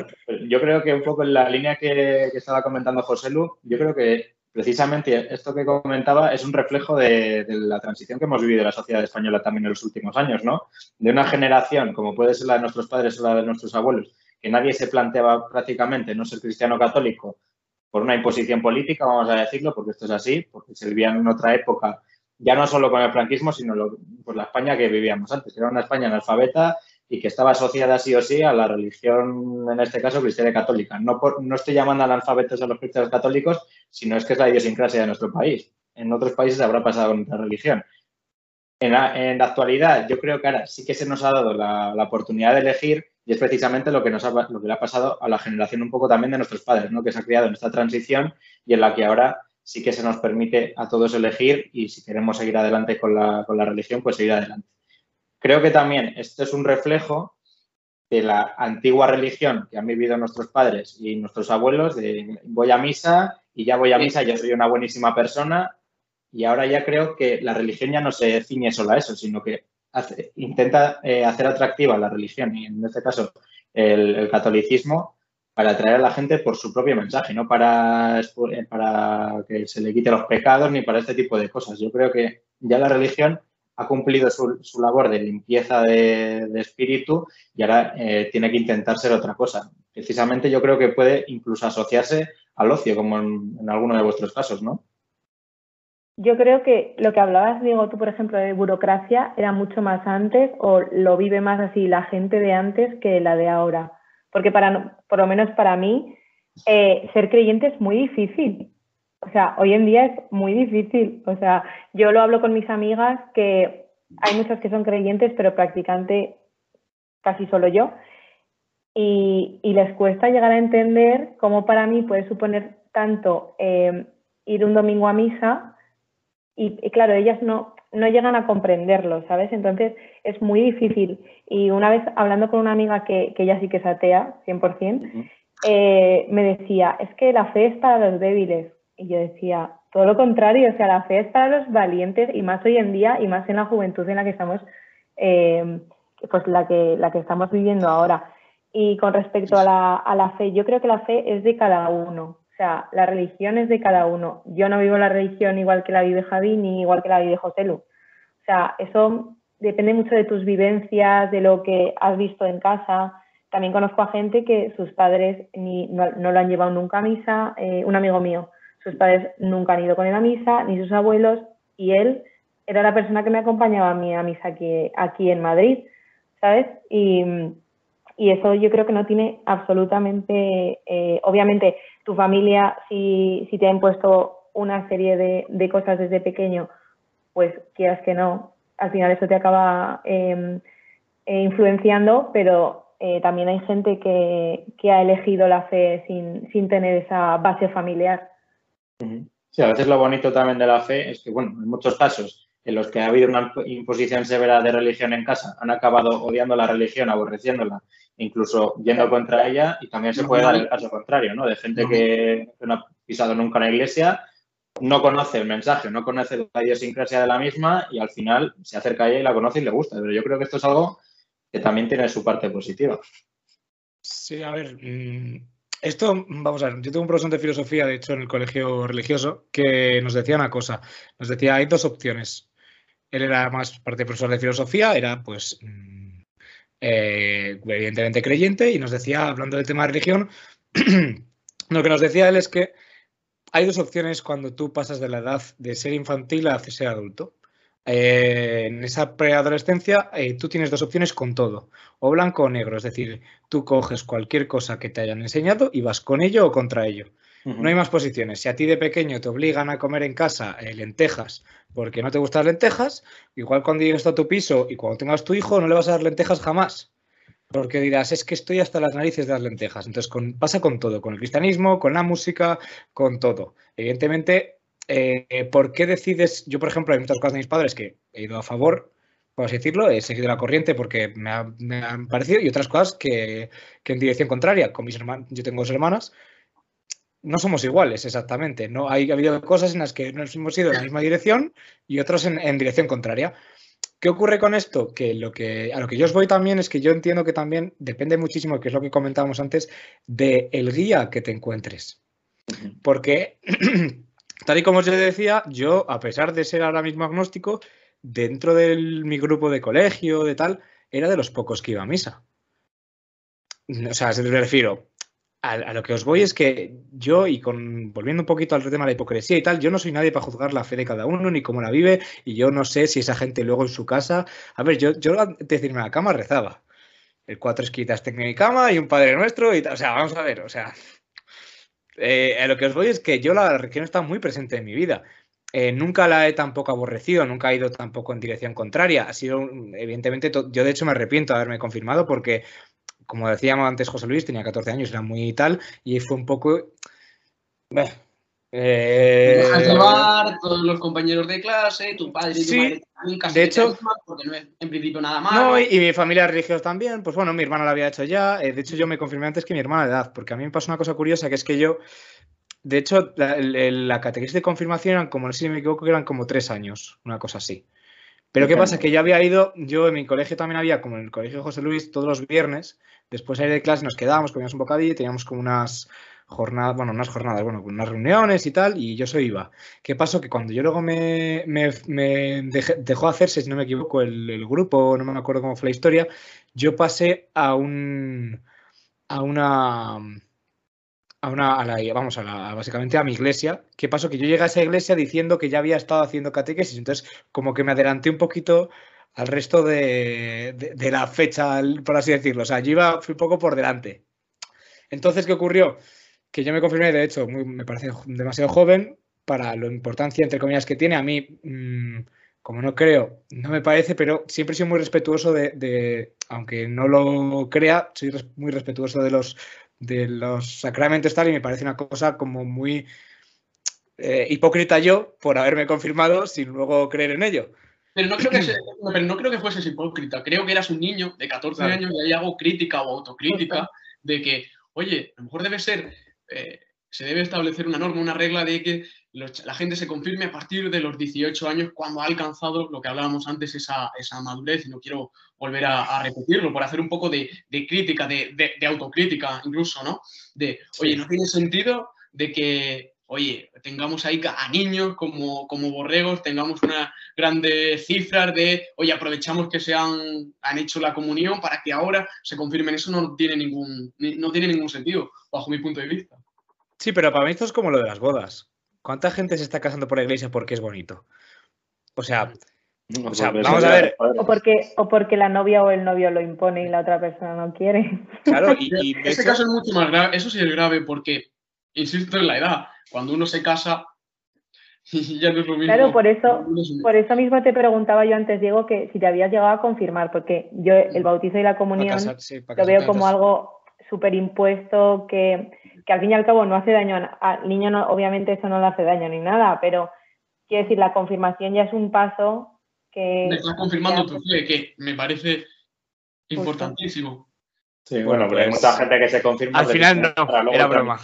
yo creo que un poco en la línea que, estaba comentando José Lu, yo creo que precisamente esto que comentaba es un reflejo de, la transición que hemos vivido en la sociedad española también en los últimos años, ¿no? De una generación, como puede ser la de nuestros padres o la de nuestros abuelos, que nadie se planteaba prácticamente no ser cristiano católico por una imposición política, vamos a decirlo, porque esto es así, porque se en otra época, ya no solo con el franquismo, sino por la España que vivíamos antes, era una España analfabeta y que estaba asociada sí o sí a la religión, en este caso, cristiana católica. No, no estoy llamando analfabetos a los cristianos católicos, sino es que es la idiosincrasia de nuestro país. En otros países habrá pasado con otra religión. En la, actualidad, yo creo que ahora sí que se nos ha dado la, oportunidad de elegir y es precisamente lo que, nos ha, lo que le ha pasado a la generación un poco también de nuestros padres, ¿no? que se ha criado en esta transición y en la que ahora sí que se nos permite a todos elegir y si queremos seguir adelante con la, con la religión, pues seguir adelante. Creo que también esto es un reflejo de la antigua religión que han vivido nuestros padres y nuestros abuelos, de voy a misa y ya voy a misa, yo soy una buenísima persona y ahora ya creo que la religión ya no se ciñe solo a eso, sino que intenta eh, hacer atractiva la religión y en este caso el, catolicismo para atraer a la gente por su propio mensaje, no para, para que se le quite los pecados ni para este tipo de cosas. Yo creo que ya la religión ha cumplido su, labor de limpieza de, espíritu y ahora eh, tiene que intentar ser otra cosa. Precisamente yo creo que puede incluso asociarse al ocio, como en, alguno de vuestros casos, ¿no? Yo creo que lo que hablabas, Diego, tú, por ejemplo, de burocracia, era mucho más antes o lo vive más así la gente de antes que la de ahora. Porque para, por lo menos para mí, eh, ser creyente es muy difícil. O sea, hoy en día es muy difícil. O sea, yo lo hablo con mis amigas que hay muchas que son creyentes, pero practicante casi solo yo. Y, les cuesta llegar a entender cómo para mí puede suponer tanto eh, ir un domingo a misa y, claro, ellas no, no llegan a comprenderlo, ¿sabes? Entonces es muy difícil. Y una vez hablando con una amiga que, que ella sí que es atea, 100%, eh, me decía, es que la fe es para los débiles. Y yo decía, todo lo contrario, o sea, la fe es para los valientes y más hoy en día y más en la juventud en la que estamos, eh, pues la que, la que estamos viviendo ahora. Y con respecto a la, a la fe, yo creo que la fe es de cada uno. O sea, la religión es de cada uno. Yo no vivo la religión igual que la vive Javi ni igual que la vive José Lu. O sea, eso depende mucho de tus vivencias, de lo que has visto en casa. También conozco a gente que sus padres ni, no, lo han llevado nunca a misa. Eh, un amigo mío, sus padres nunca han ido con él a misa, ni sus abuelos, y él era la persona que me acompañaba a mí a misa aquí, en Madrid, ¿sabes? Y, y eso yo creo que no tiene absolutamente, eh, obviamente tu familia, si, si te ha impuesto una serie de, de, cosas desde pequeño, pues quieras que no, al final eso te acaba em, eh, influenciando, pero eh, también hay gente que, que, ha elegido la fe sin, sin tener esa base familiar. Sí, a veces lo bonito también de la fe es que, bueno, en muchos casos en los que ha habido una imposición severa de religión en casa, han acabado odiando la religión, aborreciéndola, incluso yendo contra ella, y también se puede dar el caso contrario, ¿no? De gente que no ha pisado nunca una iglesia, no conoce el mensaje, no conoce la idiosincrasia de la misma y al final se acerca a ella y la conoce y le gusta. Pero yo creo que esto es algo que también tiene su parte positiva. Sí, a ver, mm, esto, vamos a ver, yo tengo un profesor de filosofía, de hecho, en el colegio religioso, que nos decía una cosa. Nos decía, hay dos opciones. Él era más parte profesor de filosofía, era pues mm, eh, evidentemente creyente, y nos decía, hablando del tema de religión, lo que nos decía él es que hay dos opciones cuando tú pasas de la edad de ser infantil a ser adulto. Eh, en esa preadolescencia eh, tú tienes dos opciones con todo, o blanco o negro, es decir, tú coges cualquier cosa que te hayan enseñado y vas con ello o contra ello. No hay más posiciones. Si a ti de pequeño te obligan a comer en casa eh, lentejas porque no te gustan las lentejas, igual cuando llegues a tu piso y cuando tengas tu hijo no le vas a dar lentejas jamás. Porque dirás, es que estoy hasta las narices de las lentejas. Entonces pasa con todo, con el cristianismo, con la música, con todo. Evidentemente, eh, ¿por qué decides? Yo, por ejemplo, hay muchas cosas de mis padres que he ido a favor, por así decirlo, he seguido la corriente porque me, han parecido, y otras cosas que, que en dirección contraria. Con mis hermanos, yo tengo dos hermanas, no somos iguales exactamente. No hay ha habido cosas en las que nos hemos ido en la misma dirección y otras en, dirección contraria. ¿Qué ocurre con esto? Que, lo que a lo que yo os voy también es que yo entiendo que también depende muchísimo, que es lo que comentábamos antes, del el guía que te encuentres. Porque, tal y como os decía, yo, a pesar de ser ahora mismo agnóstico, dentro de mi grupo de colegio, de tal, era de los pocos que iba a misa. O sea, se me refiero, a, lo que os voy es que yo, y con volviendo un poquito al tema de la hipocresía y tal, yo no soy nadie para juzgar la fe de cada uno ni cómo la vive, y yo no sé si esa gente luego en su casa. A ver, yo, yo antes de a la cama rezaba. El cuatro esquitas tengo en mi cama y un padre nuestro, y tal. O sea, vamos a ver, o sea. Eh, a lo que os voy es que yo la religión está muy presente en mi vida. Eh, nunca la he tampoco aborrecido, nunca he ido tampoco en dirección contraria. Ha sido, evidentemente, yo de hecho me arrepiento de haberme confirmado porque como decíamos antes José Luis, tenía 14 años, era muy tal, y fue un poco... Eh... llevar todos los compañeros de clase, tu padre y tu madre también casi de hecho, porque no es en principio nada malo. No, y, mi familia religiosa también, pues bueno, mi hermana lo había hecho ya, eh, de hecho yo me confirmé antes que mi hermana de edad, porque a mí me pasó una cosa curiosa, que es que yo, de hecho, la, la catequesis de confirmación eran como, no sé si me equivoco, eran como tres años, una cosa así. Pero ¿qué pasa? Que ya había ido, yo en mi colegio también había, como en el colegio de José Luis, todos los viernes, después de ir de clase nos quedábamos, comíamos un bocadillo y teníamos como unas jornadas, bueno, unas jornadas, bueno, unas reuniones y tal, y yo soy iba. ¿Qué pasó? Que cuando yo luego me, dejó hacerse, si no me equivoco, el, grupo, no me acuerdo cómo fue la historia, yo pasé a un, a una, a una, a la, vamos, a la, básicamente a mi iglesia. ¿Qué pasó? Que yo llegué a esa iglesia diciendo que ya había estado haciendo catequesis, entonces como que me adelanté un poquito al resto de, de, la fecha, por así decirlo. O sea, yo iba, fui un poco por delante. Entonces, ¿qué ocurrió? Que yo me confirmé, de hecho, me parece demasiado joven para la importancia, entre comillas, que tiene. A mí, mm, como no creo, no me parece, pero siempre sido muy respetuoso de, de aunque no lo crea, soy muy respetuoso de los de los sacramentos tal y me parece una cosa como muy eh, hipócrita yo por haberme confirmado sin luego creer en ello. Pero no creo que, pero no creo que fueses hipócrita. Creo que eras un niño de 14 años y ahí hago crítica o autocrítica de que, oye, a lo mejor debe ser, eh, se debe establecer una norma, una regla de que la gente se confirme a partir de los 18 años cuando ha alcanzado lo que hablábamos antes, esa, esa madurez, y no quiero volver a, repetirlo, por hacer un poco de, crítica, de, autocrítica incluso, ¿no? De, oye, no tiene sentido de que oye, tengamos ahí a niños como, como borregos, tengamos unas grandes cifras de, oye, aprovechamos que se han, han hecho la comunión para que ahora se confirmen. Eso no tiene ningún, no tiene ningún sentido, bajo mi punto de vista. Sí, pero para mí esto es como lo de las bodas. ¿Cuánta gente se está casando por la iglesia porque es bonito? O sea, o sea, vamos a ver. O porque, o porque la novia o el novio lo impone y la otra persona no quiere. Claro, y, ese caso es mucho más grave. Eso sí es grave porque, insisto en la edad, cuando uno se casa, ya no es lo mismo. Claro, por eso, por eso mismo te preguntaba yo antes, Diego, que si te habías llegado a confirmar, porque yo el bautizo y la comunión lo veo como algo súper impuesto que, que, al fin y al cabo no hace daño al niño, no, obviamente eso no le hace daño ni nada, pero quiero decir, la confirmación ya es un paso que... Me estás confirmando tu fe, que me parece importantísimo. Sí, bueno, pero hay pues, mucha gente que se confirma. Al final no, era broma.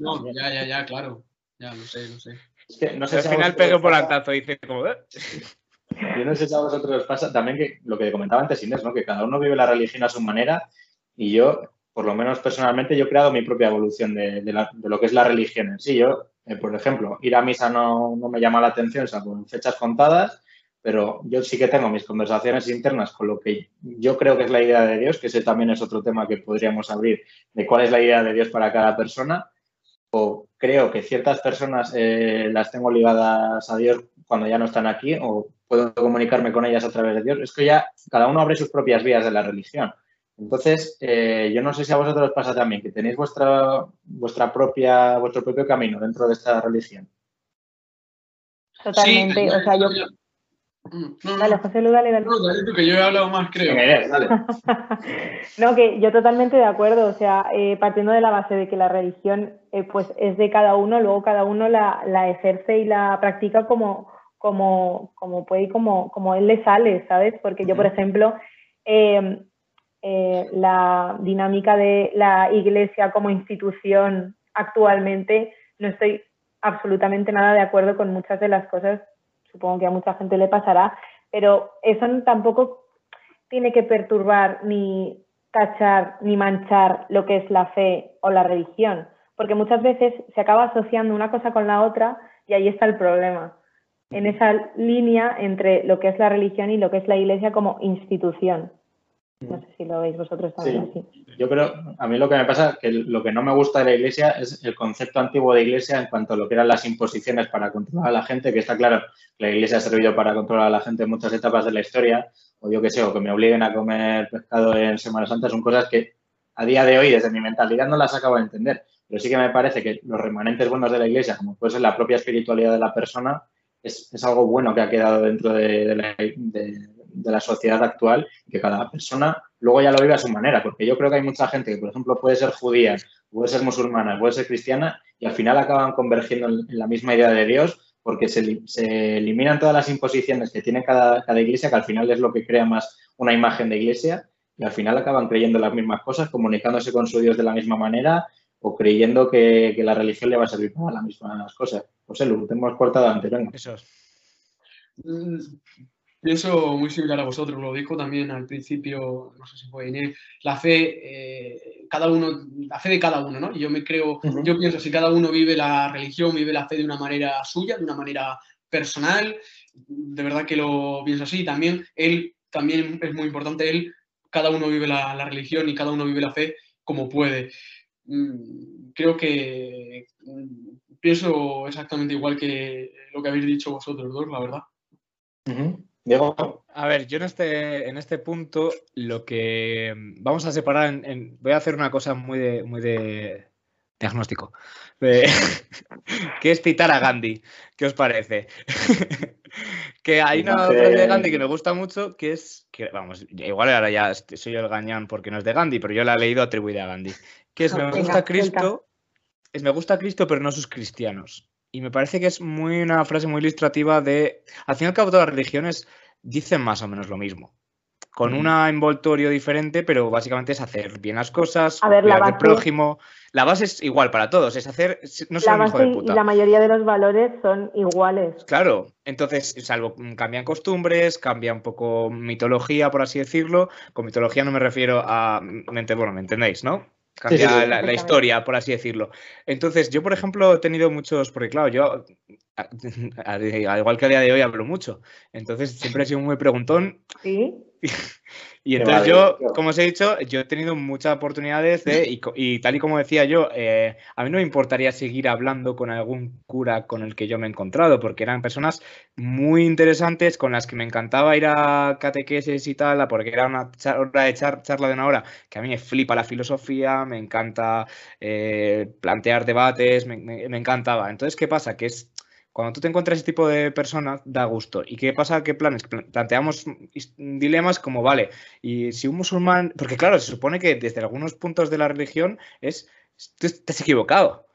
no, ya, ya, ya, claro. Ya, lo sé, lo sé. no sé al final pego por altazo y dice como... Eh". Yo no sé si a vosotros pasa también que lo que comentaba antes Inés, ¿no? que cada uno vive la religión a su manera y yo, por lo menos personalmente, yo he creado mi propia evolución de, de, lo que es la religión en sí. Yo, eh, por ejemplo, ir a misa no, no me llama la atención, o sea, con fechas contadas pero yo sí que tengo mis conversaciones internas con lo que yo creo que es la idea de Dios, que ese también es otro tema que podríamos abrir, de cuál es la idea de Dios para cada persona, o creo que ciertas personas eh, las tengo ligadas a Dios cuando ya no están aquí, o puedo comunicarme con ellas a través de Dios. Es que ya cada uno abre sus propias vías de la religión. Entonces, eh, yo no sé si a vosotros os pasa también que tenéis vuestra, vuestra propia, vuestro propio camino dentro de esta religión. Totalmente. o sea, yo, Mm, no, dale, José Lu, dale, dale. No, dale tú, que yo he hablado más, creo. no, que yo totalmente de acuerdo. O sea, eh, partiendo de la base de que la religión eh, pues es de cada uno, luego cada uno la, la ejerce y la practica como, como, como puede y como, como él le sale, ¿sabes? Porque yo, por ejemplo, em, eh, la dinámica de la iglesia como institución actualmente, no estoy absolutamente nada de acuerdo con muchas de las cosas supongo que a mucha gente le pasará, pero eso tampoco tiene que perturbar ni tachar ni manchar lo que es la fe o la religión, porque muchas veces se acaba asociando una cosa con la otra y ahí está el problema, en esa línea entre lo que es la religión y lo que es la iglesia como institución. No sé si lo veis vosotros también así. Yo creo, a mí lo que me pasa es que lo que no me gusta de la iglesia es el concepto antiguo de iglesia en cuanto a lo que eran las imposiciones para controlar a la gente, que está claro la iglesia ha servido para controlar a la gente en muchas etapas de la historia, o yo qué sé, o que me obliguen a comer pescado en Semana Santa, son cosas que a día de hoy, desde mi mentalidad, no las acabo de entender. Pero sí que me parece que los remanentes buenos de la iglesia, como puede ser la propia espiritualidad de la persona, es, algo bueno que ha quedado dentro de, la, de la sociedad actual, que cada persona luego ya lo vive a su manera, porque yo creo que hay mucha gente que, por ejemplo, puede ser judía, puede ser musulmana, puede ser cristiana, y al final acaban convergiendo en, la misma idea de Dios, porque se, se, eliminan todas las imposiciones que tiene cada, cada iglesia, que al final es lo que crea más una imagen de iglesia, y al final acaban creyendo las mismas cosas, comunicándose con su Dios de la misma manera, o creyendo que, que la religión le va a servir para las mismas cosas. José Lu, te hemos cortado antes, venga. Eso Pienso muy similar a vosotros, lo dijo también al principio, no sé si fue Inés, la fe, eh, cada uno, la fe de cada uno, ¿no? Y yo me creo, yo pienso, si cada uno vive la religión, vive la fe de una manera suya, de una manera personal, de verdad que lo pienso así. También él, también es muy importante, él, cada uno vive la, la religión y cada uno vive la fe como puede. Mm, creo que mm, pienso exactamente igual que lo que habéis dicho vosotros dos, la verdad. A ver, yo en este, en este punto lo que vamos a separar, en, voy a hacer una cosa muy de, muy de diagnóstico, que es citar a Gandhi. ¿Qué os parece? que hay una frase de Gandhi que me gusta mucho, que es, que vamos, igual ahora ya soy el gañán porque no es de Gandhi, pero yo la he leído atribuida a Gandhi, que es, me gusta Cristo, es, me gusta Cristo, pero no sus cristianos. Y me parece que es muy una frase muy ilustrativa de, al fin y al cabo todas las religiones dicen más o menos lo mismo. Con un envoltorio diferente, pero básicamente es hacer bien las cosas, a ver, la base, prójimo. La base es igual para todos, es hacer, no la base Y la mayoría de los valores son iguales. Claro, entonces, salvo mm, cambian costumbres, cambia un poco mitología, por así decirlo. Con mitología no me refiero a, bueno, me entendéis, ¿no? Cambia la, historia, por así decirlo. Entonces, yo, por ejemplo, he tenido muchos, porque claro, yo, al igual que a día de hoy, hablo mucho. Entonces, siempre he sido muy preguntón. Sí. Y entonces yo, como os he dicho, yo he tenido muchas oportunidades de, y, tal y como decía yo, eh, a mí no me importaría seguir hablando con algún cura con el que yo me he encontrado, porque eran personas muy interesantes con las que me encantaba ir a catequesis y tal, porque era una hora de charla de una hora, que a mí me flipa la filosofía, me encanta eh, plantear debates, me encantaba. Entonces, ¿qué pasa? Que es cuando tú te encuentras ese tipo de personas, da gusto. ¿Y qué pasa? ¿Qué planes? Planteamos dilemas como, vale, y si un musulmán, porque claro, se supone que desde algunos puntos de la religión es, te equivocado.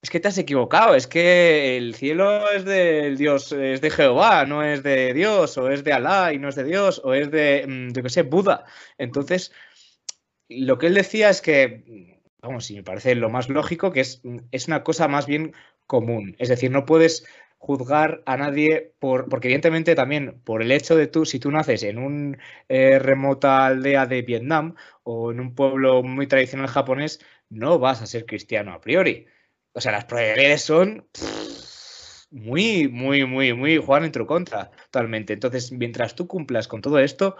Es que te has equivocado, es que el cielo es del Dios, es de Jehová, no es de Dios, o es de Alá y no es de Dios, o es de, mm, yo qué sé, Buda. Entonces, lo que él decía es que, vamos, si me parece lo más lógico, que es, es una cosa más bien común. Es decir, no puedes juzgar a nadie por, porque evidentemente también por el hecho de tú, si tú naces en una eh, remota aldea de Vietnam o en un pueblo muy tradicional japonés, no vas a ser cristiano a priori. O sea, las probabilidades son muy, muy, muy, muy jugar en tu contra, totalmente. Entonces, mientras tú cumplas con todo esto,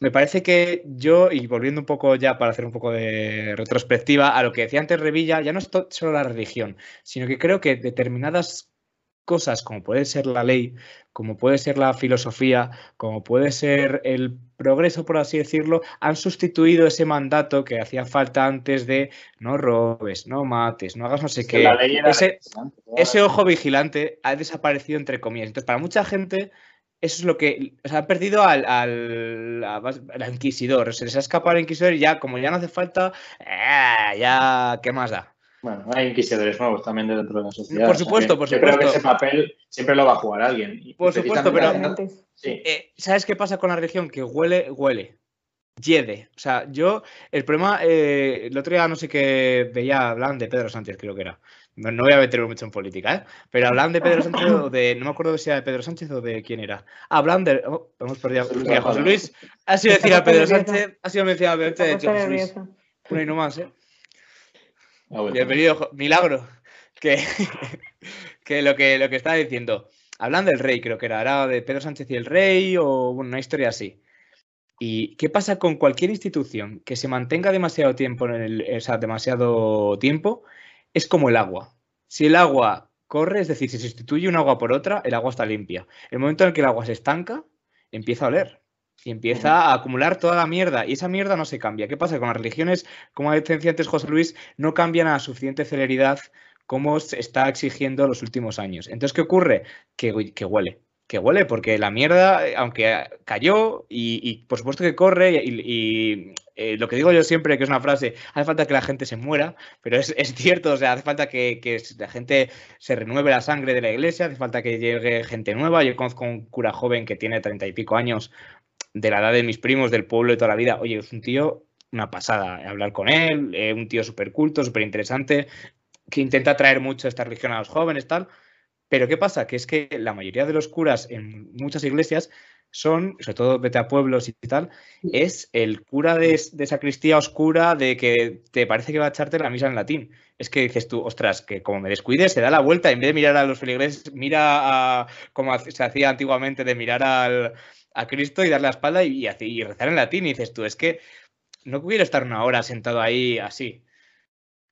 me parece que yo, y volviendo un poco ya para hacer un poco de retrospectiva a lo que decía antes Revilla, ya no es solo la religión, sino que creo que determinadas cosas, como puede ser la ley, como puede ser la filosofía, como puede ser el progreso, por así decirlo, han sustituido ese mandato que hacía falta antes de no robes, no mates, no hagas no sé qué. Ese, ese ojo vigilante ha desaparecido entre comillas. Entonces, para mucha gente eso es lo que. O sea, han perdido al, al, inquisidor. Se les ha escapado el inquisidor y ya, como ya no hace falta, eh, ya, ¿qué más da? Bueno, hay inquisidores nuevos también dentro de la sociedad. Por supuesto, por supuesto. Yo creo que ese papel siempre lo va a jugar alguien. por supuesto, pero. Eh, ¿Sabes qué pasa con la religión? Que huele, huele. Yede. O sea, yo, el problema, eh, el otro día no sé qué veía, hablan de Pedro Sánchez, creo que era. No, voy a meterme mucho en política, ¿eh? Pero hablan de Pedro Sánchez o de. No me acuerdo si era de Pedro Sánchez o de quién era. Hablan de. Oh, hemos perdido. Mira, José Luis ha sido decir a Pedro Sánchez. Ha sido mencionado de José Luis. Uno y no más, ¿eh? Ah, Bienvenido, milagro. Que, que, lo que lo que estaba diciendo. Hablan del rey, creo que era. Era de Pedro Sánchez y el rey o una historia así. ¿Y qué pasa con cualquier institución que se mantenga demasiado tiempo en el, o sea, demasiado tiempo? Es como el agua. Si el agua corre, es decir, si se sustituye un agua por otra, el agua está limpia. El momento en el que el agua se estanca, empieza a oler. Y empieza a acumular toda la mierda. Y esa mierda no se cambia. ¿Qué pasa? Con las religiones, como decía antes José Luis, no cambian a suficiente celeridad como se está exigiendo los últimos años. Entonces, ¿qué ocurre? Que, que huele que huele, porque la mierda, aunque cayó, y, por supuesto que corre, y, eh, lo que digo yo siempre, que es una frase, hace falta que la gente se muera, pero es, cierto, o sea, hace falta que, la gente se renueve la sangre de la iglesia, hace falta que llegue gente nueva. Yo conozco un cura joven que tiene treinta y pico años, de la edad de mis primos, del pueblo de toda la vida. Oye, es un tío, una pasada, hablar con él, eh, un tío súper culto, súper interesante, que intenta traer mucho esta religión a los jóvenes, tal. Pero ¿qué pasa? Que es que la mayoría de los curas en muchas iglesias son, sobre todo vete a pueblos y tal, es el cura de, sacristía oscura de que te parece que va a echarte la misa en latín. Es que dices tú, ostras, que como me descuides, se da la vuelta, en vez de mirar a los feligreses, mira a, como se hacía antiguamente, de mirar al, a Cristo y darle la espalda y, y rezar en latín. Y dices tú, es que no quiero estar una hora sentado ahí así.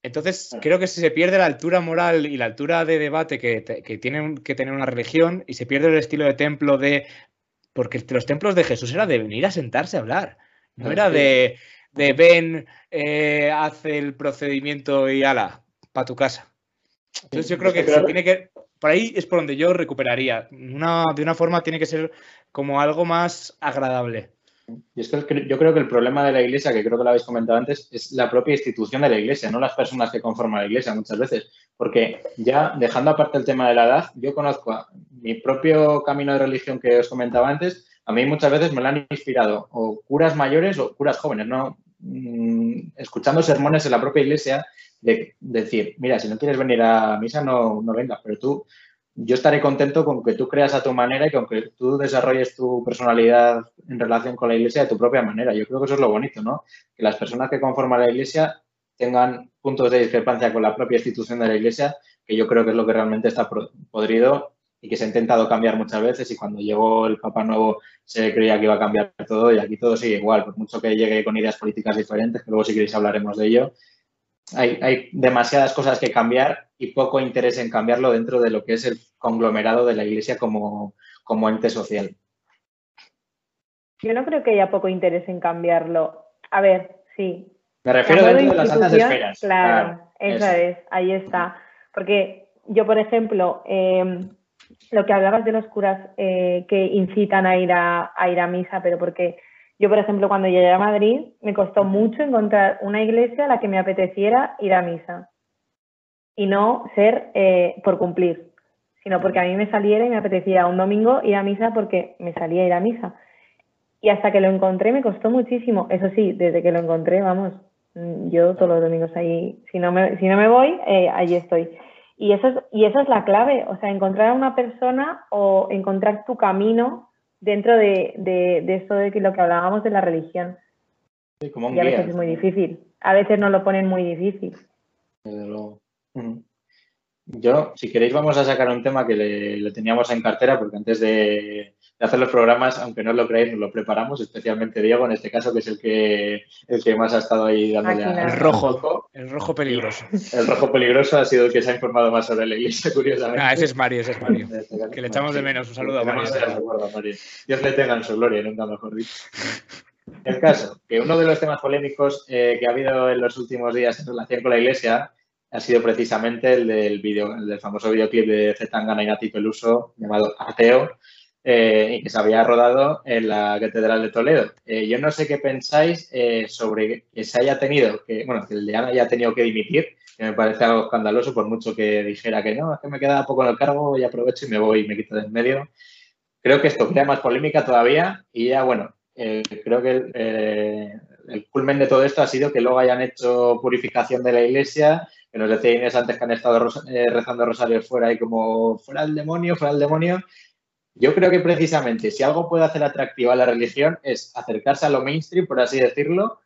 Entonces, creo que si se pierde la altura moral y la altura de debate que, que tiene que tener una religión y se pierde el estilo de templo de... Porque los templos de Jesús era de venir a sentarse a hablar. No era de, de ven, eh, haz el procedimiento y ala, para tu casa. Entonces yo creo que, tiene que... Por ahí es por donde yo recuperaría. Una, de una forma tiene que ser como algo más agradable. Y es que yo creo que el problema de la iglesia, que creo que lo habéis comentado antes, es la propia institución de la iglesia, no las personas que conforman la iglesia muchas veces. Porque ya dejando aparte el tema de la edad, yo conozco a mi propio camino de religión que os comentaba antes, a mí muchas veces me lo han inspirado o curas mayores o curas jóvenes, ¿no? Mm, escuchando sermones en la propia iglesia de, decir, mira, si no quieres venir a misa, no, no vengas, pero tú yo estaré contento con que tú creas a tu manera y con que tú desarrolles tu personalidad en relación con la iglesia de tu propia manera. Yo creo que eso es lo bonito, ¿no? Que las personas que conforman la iglesia tengan puntos de discrepancia con la propia institución de la Iglesia, que yo creo que es lo que realmente está podrido y que se ha intentado cambiar muchas veces y cuando llegó el Papa Nuevo se creía que iba a cambiar todo y aquí todo sigue igual, por mucho que llegue con ideas políticas diferentes, que luego si queréis hablaremos de ello. Hay, hay demasiadas cosas que cambiar y poco interés en cambiarlo dentro de lo que es el conglomerado de la Iglesia como, como ente social. Yo no creo que haya poco interés en cambiarlo. A ver, sí. Me refiero dentro de, las altas esferas. Claro, eso, es, ahí está. Porque yo, por ejemplo, em, lo que hablabas de los curas eh, que incitan a ir a, ir a misa, pero porque yo, por ejemplo, cuando llegué a Madrid, me costó mucho encontrar una iglesia a la que me apeteciera ir a misa. Y no ser eh, por cumplir, sino porque a mí me saliera y me apetecía un domingo ir a misa porque me salía ir a misa. Y hasta que lo encontré me costó muchísimo. Eso sí, desde que lo encontré, vamos, mm, yo todos los domingos ahí, si no me, si no me voy, eh, allí estoy. Y eso, es, y eso es la clave, o sea, encontrar a una persona o encontrar tu camino dentro de, de, esto de lo que hablábamos de la religión. y a veces es muy difícil, a veces nos lo ponen muy difícil. Desde luego. Yo, si queréis, vamos a sacar un tema que le teníamos en cartera, porque antes de, de hacer los programas, aunque no lo creáis, nos lo preparamos, especialmente Diego, en este caso, que es el que, el que más ha estado ahí dándole El rojo, el rojo peligroso. El rojo peligroso ha sido el que se ha informado más sobre la iglesia, curiosamente. Ah, ese es Mario, ese es Mario. Este que le echamos de menos. Un saludo a Mario. Dios le tenga en su gloria, nunca mejor dicho. El caso, que uno de los temas polémicos eh, que ha habido en los últimos días en relación con la iglesia ha sido precisamente el del, video, el del famoso videoclip de Zetangana y Nati Peluso llamado Ateo, eh, y que se había rodado en la Catedral de Toledo. Eh, yo no sé qué pensáis eh, sobre que se haya tenido, que, bueno, que el Leana haya tenido que dimitir, que me parece algo escandaloso, por mucho que dijera que no, es que me queda poco en el cargo y aprovecho y me voy y me quito de en medio. Creo que esto crea más polémica todavía y ya, bueno, creo que el, el culmen de todo esto ha sido que luego hayan hecho purificación de la iglesia, que nos decía Inés antes que han estado rezando rosarios fuera y como fuera el demonio, fuera el demonio, yo creo que precisamente si algo puede hacer atractiva la religión es acercarse a lo mainstream, por así decirlo,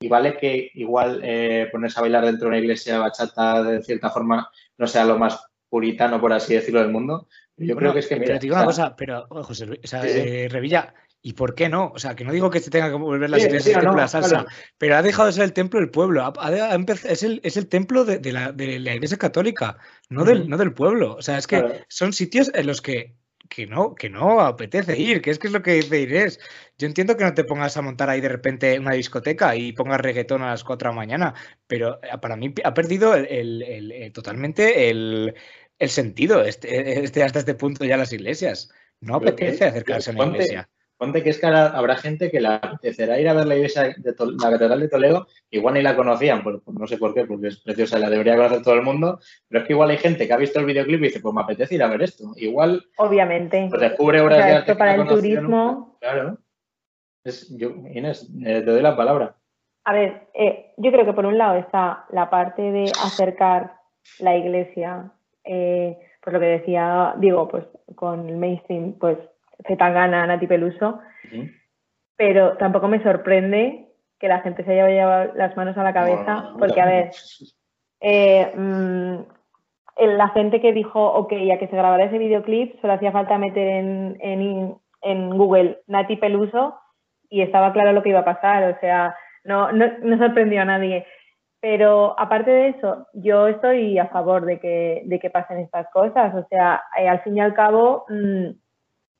y vale que igual eh, ponerse a bailar dentro de una iglesia bachata de cierta forma no sea lo más puritano, por así decirlo, del mundo. Yo creo que es que... Mira, pero te digo una cosa, pero José Luis, o sea, eh, Revilla, ¿y por qué no? O sea, que no digo que se tenga que volver las iglesias sí, la salsa, pero ha dejado de ser el templo del pueblo. es, el, es, el, templo de, la, de, la, iglesia católica, no, del, no del pueblo. O sea, es que son sitios en los que que no, que no apetece ir, que es que es lo que dice Inés. Yo entiendo que no te pongas a montar ahí de repente una discoteca y pongas reggaetón a las 4 de la mañana, pero eh, para mí ha perdido el, eh, totalmente el, sentido este, este, hasta este punto ya las iglesias. No apetece acercarse a una iglesia. Ponte que es que habrá gente que la apetecerá ir a ver la iglesia de la Catedral de Toledo, igual ni la conocían, pues, no sé por qué, porque es preciosa, la debería conocer todo el mundo, pero es que igual hay gente que ha visto el videoclip y dice, pues me apetece ir a ver esto. Igual. Obviamente. Pues descubre obras de arte. para el turismo. Claro. yo, Inés, eh, te doy la palabra. A ver, eh, yo creo que por un lado está la parte de acercar la iglesia, eh, pues lo que decía, digo, pues con el mainstream, pues Zetangana, Nati Peluso, pero tampoco me sorprende que la gente se haya llevado las manos a la cabeza, porque a ver, eh, mm, la gente que dijo, ok, ya que se grabara ese videoclip, solo hacía falta meter en, en, Google Nati Peluso y estaba claro lo que iba a pasar, o sea, no, no, sorprendió a nadie. Pero aparte de eso, yo estoy a favor de que, de que pasen estas cosas. O sea, eh, al fin y al cabo, mm,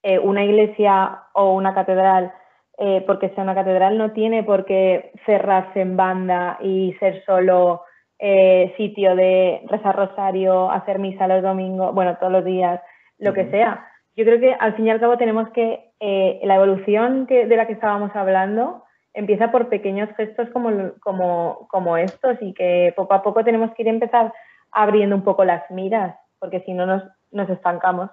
eh, una iglesia o una catedral, eh, porque sea una catedral, no tiene por qué cerrarse en banda y ser solo eh, sitio de rezar rosario, hacer misa los domingos, bueno, todos los días, lo que sea. Yo creo que al fin y al cabo tenemos que, la evolución de la que estábamos hablando empieza por pequeños gestos como, como, como estos y que poco a poco tenemos que ir a empezar abriendo un poco las miras, porque si no nos, nos estancamos.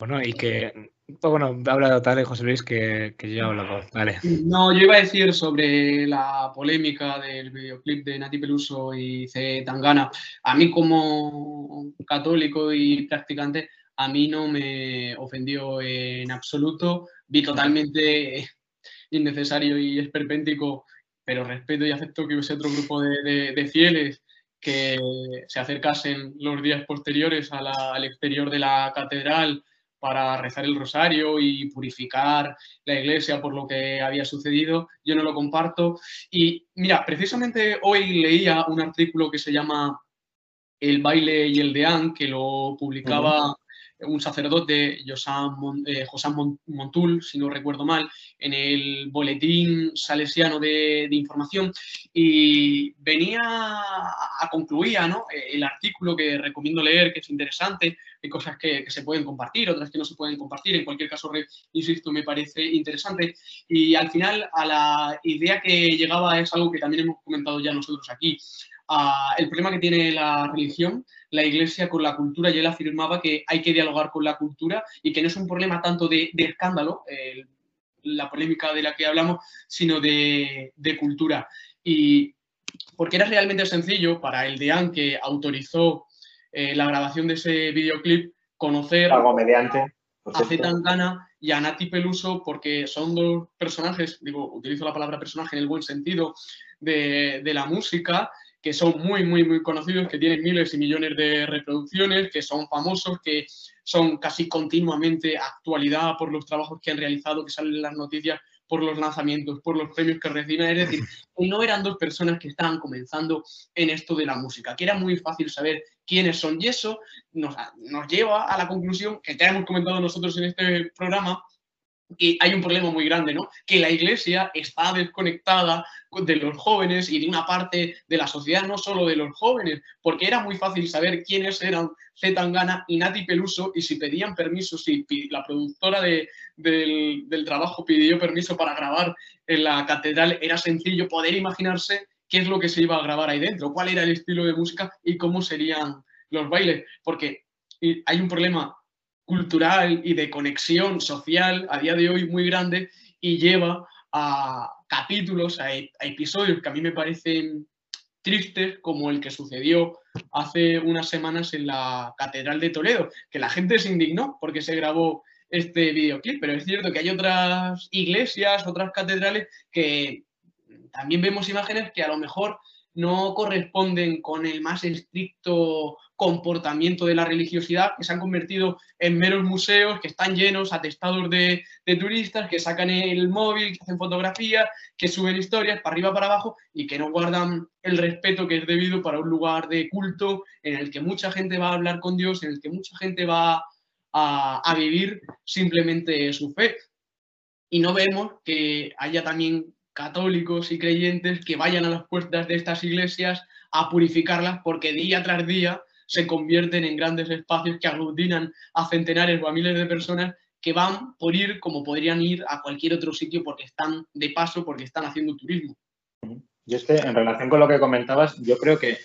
Bueno, y que, pues bueno, habla tal José Luis que, que yo hablo. Vale. No, yo iba a decir sobre la polémica del videoclip de Nati Peluso y C. Tangana. A mí como católico y practicante, a mí no me ofendió en absoluto. Vi totalmente innecesario y esperpéntico pero respeto y acepto que hubiese otro grupo de, fieles que se acercasen los días posteriores al exterior de la catedral para rezar el rosario y purificar la iglesia por lo que había sucedido. Yo no lo comparto. Y mira, precisamente hoy leía un artículo que se llama El baile y el deán, que lo publicaba un sacerdote, eh, José Montul, si no recuerdo mal, en el boletín salesiano de, información y venía a, concluir ¿no? el artículo que recomiendo leer, que es interesante, hay cosas que, se pueden compartir, otras que no se pueden compartir, en cualquier caso, insisto, me parece interesante y al final a la idea que llegaba es algo que también hemos comentado ya nosotros aquí, el problema que tiene la religión, la iglesia con la cultura, y él afirmaba que hay que dialogar con la cultura y que no es un problema tanto de, escándalo, la polémica de la que hablamos, sino de, cultura. Y porque era realmente sencillo para el DEAN que autorizó eh, la grabación de ese videoclip conocer Algo mediante, a Zetangana y a Nati Peluso porque son dos personajes, digo, utilizo la palabra personaje en el buen sentido de, de la música que son muy, muy, muy conocidos, que tienen miles y millones de reproducciones, que son famosos, que son casi continuamente actualidad por los trabajos que han realizado, que salen en las noticias, por los lanzamientos, por los premios que reciben. Es decir, no eran dos personas que estaban comenzando en esto de la música, que era muy fácil saber quiénes son y eso nos, nos lleva a la conclusión que ya hemos comentado nosotros en este programa, que hay un problema muy grande, ¿no? Que la iglesia está desconectada de los jóvenes y de una parte de la sociedad, no solo de los jóvenes, porque era muy fácil saber quiénes eran Zetangana y Nati Peluso y si pedían permiso, si la productora del, del trabajo pidió permiso para grabar en la catedral, era sencillo poder imaginarse qué es lo que se iba a grabar ahí dentro, cuál era el estilo de música y cómo serían los bailes, porque hay un problema cultural y de conexión social a día de hoy muy grande y lleva a capítulos, a, episodios que a mí me parecen tristes, como el que sucedió hace unas semanas en la Catedral de Toledo, que la gente se indignó porque se grabó este videoclip, pero es cierto que hay otras iglesias, otras catedrales que también vemos imágenes que a lo mejor no corresponden con el más estricto comportamiento de la religiosidad, que se han convertido en meros museos, que están llenos, atestados de, turistas, que sacan el móvil, que hacen fotografías, que suben historias para arriba, para abajo y que no guardan el respeto que es debido para un lugar de culto en el que mucha gente va a hablar con Dios, en el que mucha gente va a, a vivir simplemente su fe. Y no vemos que haya también católicos y creyentes que vayan a las puertas de estas iglesias a purificarlas porque día tras día se convierten en grandes espacios que aglutinan a centenares o a miles de personas que van por ir como podrían ir a cualquier otro sitio porque están de paso, porque están haciendo turismo. Yo es que en relación con lo que comentabas, yo creo que,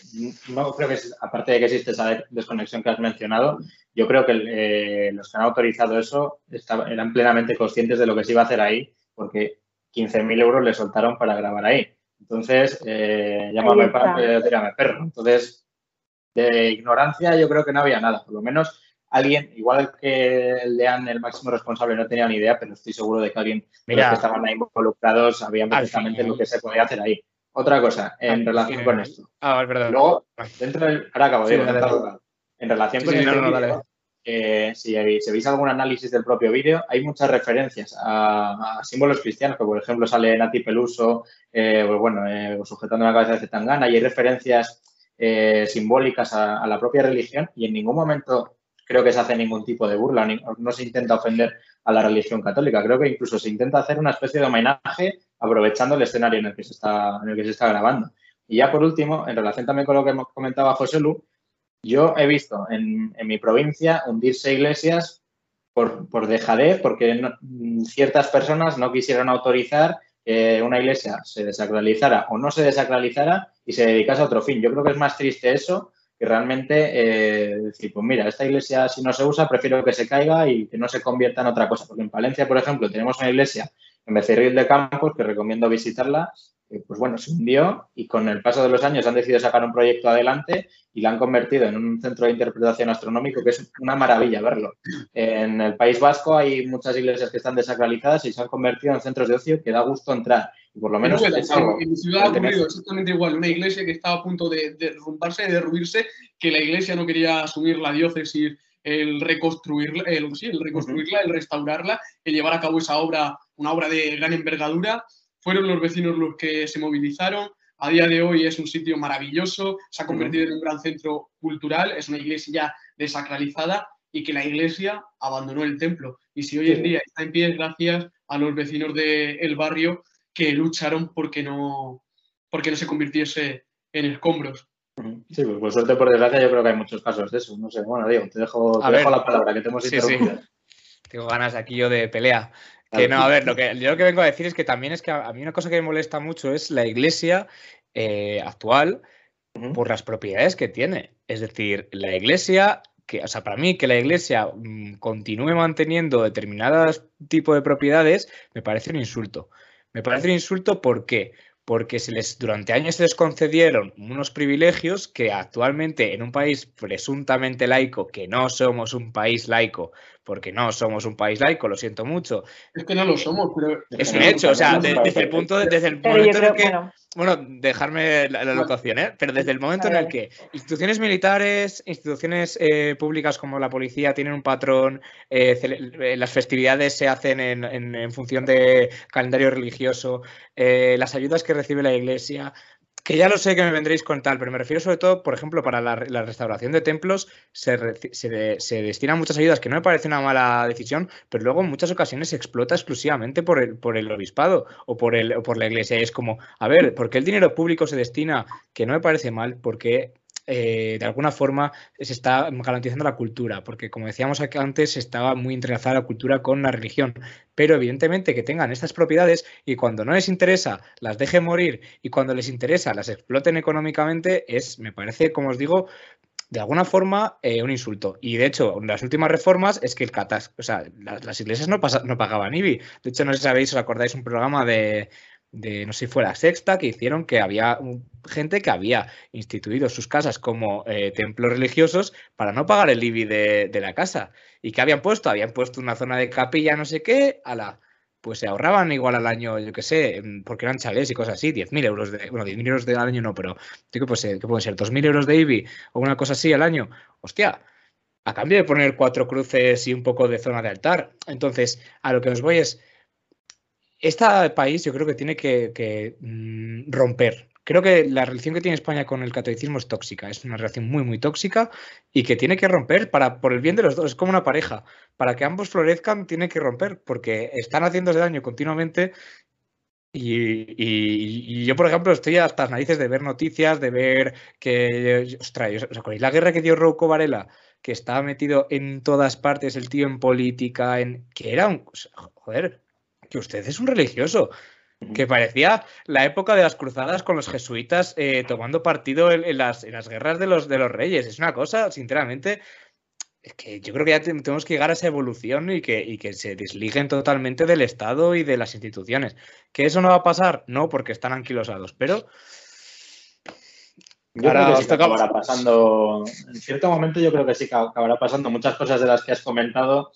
no creo que, aparte de que existe esa desconexión que has mencionado, yo creo que eh, los que han autorizado eso eran plenamente conscientes de lo que se iba a hacer ahí, porque 15.000 euros le soltaron para grabar ahí. Entonces, eh, llámame perro. Entonces, de ignorancia yo creo que no había nada. Por lo menos alguien, igual que el DEAN, el máximo responsable, no tenía ni idea, pero estoy seguro de que alguien de los que estaban ahí involucrados sabía perfectamente lo que se podía hacer ahí. Otra cosa, en relación con esto. Ah, es verdad. Luego, dentro del... Ahora acabo, de En relación con el si, veis algún análisis del propio vídeo, hay muchas referencias a, símbolos cristianos, que por ejemplo sale Nati Peluso, eh, pues bueno, eh, sujetando la cabeza de Zetangana, y hay referencias eh, simbólicas a, la propia religión, y en ningún momento creo que se hace ningún tipo de burla, no se intenta ofender a la religión católica, creo que incluso se intenta hacer una especie de homenaje aprovechando el escenario en el que se está, en el que se está grabando. Y ya por último, en relación también con lo que comentaba José Lu, yo he visto en, mi provincia hundirse iglesias por, por porque ciertas personas no quisieron autorizar que una iglesia se desacralizara o no se desacralizara y se dedicase a otro fin. Yo creo que es más triste eso que realmente eh, decir, pues mira, esta iglesia si no se usa, prefiero que se caiga y que no se convierta en otra cosa. Porque en Palencia, por ejemplo, tenemos una iglesia en Becerril de Campos que recomiendo visitarla, pues bueno, se hundió y con el paso de los años han decidido sacar un proyecto adelante y la han convertido en un centro de interpretación astronómico que es una maravilla verlo. En el País Vasco hay muchas iglesias que están desacralizadas y se han convertido en centros de ocio que da gusto entrar. por lo menos en, algo. en mi ciudad ha ocurrido exactamente igual. Una iglesia que estaba a punto de, de derrumbarse, de derruirse, que la iglesia no quería asumir la diócesis, el reconstruirla, el, sí, el reconstruirla, el restaurarla, el llevar a cabo esa obra, una obra de gran envergadura. Fueron los vecinos los que se movilizaron. A día de hoy es un sitio maravilloso, se ha convertido en un gran centro cultural, es una iglesia ya desacralizada y que la iglesia abandonó el templo. Y si hoy en día está en pie es gracias a los vecinos del barrio que lucharon porque no, porque no se convirtiese en escombros. Sí, pues por suerte, por desgracia, yo creo que hay muchos casos de eso. No sé, bueno, Diego, te dejo, te dejo la palabra, que te hemos sí, sí. Tengo ganas aquí yo de pelea. Que no, a ver, lo que yo lo que vengo a decir es que también es que a, mí una cosa que me molesta mucho es la iglesia eh, actual por las propiedades que tiene. Es decir, la iglesia que, o sea, para mí que la iglesia mmm, continúe manteniendo determinados tipos de propiedades me parece un insulto. Me parece un insulto ¿por qué? Porque se les, durante años se les concedieron unos privilegios que actualmente en un país presuntamente laico, que no somos un país laico, porque no somos un país laico, lo siento mucho. Es que no lo somos, pero... Es un hecho, o sea, de, desde el punto, de, desde el momento en el que... Bueno, bueno, dejarme la, la locución, ¿eh? Pero desde el momento en el que instituciones militares, instituciones eh, públicas como la policía tienen un patrón, eh, las festividades se hacen en, en, en, función de calendario religioso, eh, las ayudas que recibe la iglesia, que ya lo sé que me vendréis con tal, pero me refiero sobre todo, por ejemplo, para la, restauración de templos se, se, destinan muchas ayudas, que no me parece una mala decisión, pero luego en muchas ocasiones se explota exclusivamente por el, por el obispado o por, el, o por la iglesia. Es como, a ver, ¿por qué el dinero público se destina? Que no me parece mal, porque eh, de alguna forma se está garantizando la cultura, porque como decíamos antes, estaba muy entrelazada la cultura con la religión, pero evidentemente que tengan estas propiedades y cuando no les interesa las dejen morir y cuando les interesa las exploten económicamente, es, me parece, como os digo, de alguna forma eh, un insulto. Y de hecho, las últimas reformas es que el catas, o sea, las, iglesias no pagaban IBI. De hecho, no sé si sabéis, os acordáis un programa de de no sé si fue la sexta, que hicieron que había gente que había instituido sus casas como eh, templos religiosos para no pagar el IBI de, la casa. ¿Y qué habían puesto? Habían puesto una zona de capilla, no sé qué, a la pues se ahorraban igual al año, yo qué sé, porque eran chalés y cosas así, 10.000 euros de, bueno, 10.000 euros de, al año no, pero ¿qué puede ser? ¿Qué puede ser? ¿2.000 euros de IBI o una cosa así al año? Hostia, a cambio de poner cuatro cruces y un poco de zona de altar. Entonces, a lo que os voy es, este país yo creo que tiene que, mmm, romper. Creo que la relación que tiene España con el catolicismo es tóxica, es una relación muy, muy tóxica y que tiene que romper para, por el bien de los dos, es como una pareja. Para que ambos florezcan, tiene que romper, porque están haciéndose daño continuamente y, yo, por ejemplo, estoy hasta las narices de ver noticias, de ver que. Ostras, ¿os acordáis la guerra que dio Rouco Varela? Que estaba metido en todas partes, el tío en política, en. que era un. Joder, que usted es un religioso. Que parecía la época de las cruzadas con los jesuitas eh, tomando partido en, en, las, en, las, guerras de los, de los reyes. Es una cosa, sinceramente, es que yo creo que ya tenemos que llegar a esa evolución y que, y que se desliguen totalmente del Estado y de las instituciones. ¿Que eso no va a pasar? No, porque están anquilosados, pero... Yo Ahora creo que sí que acabará pasando, en cierto momento yo creo que sí que acabará pasando muchas cosas de las que has comentado,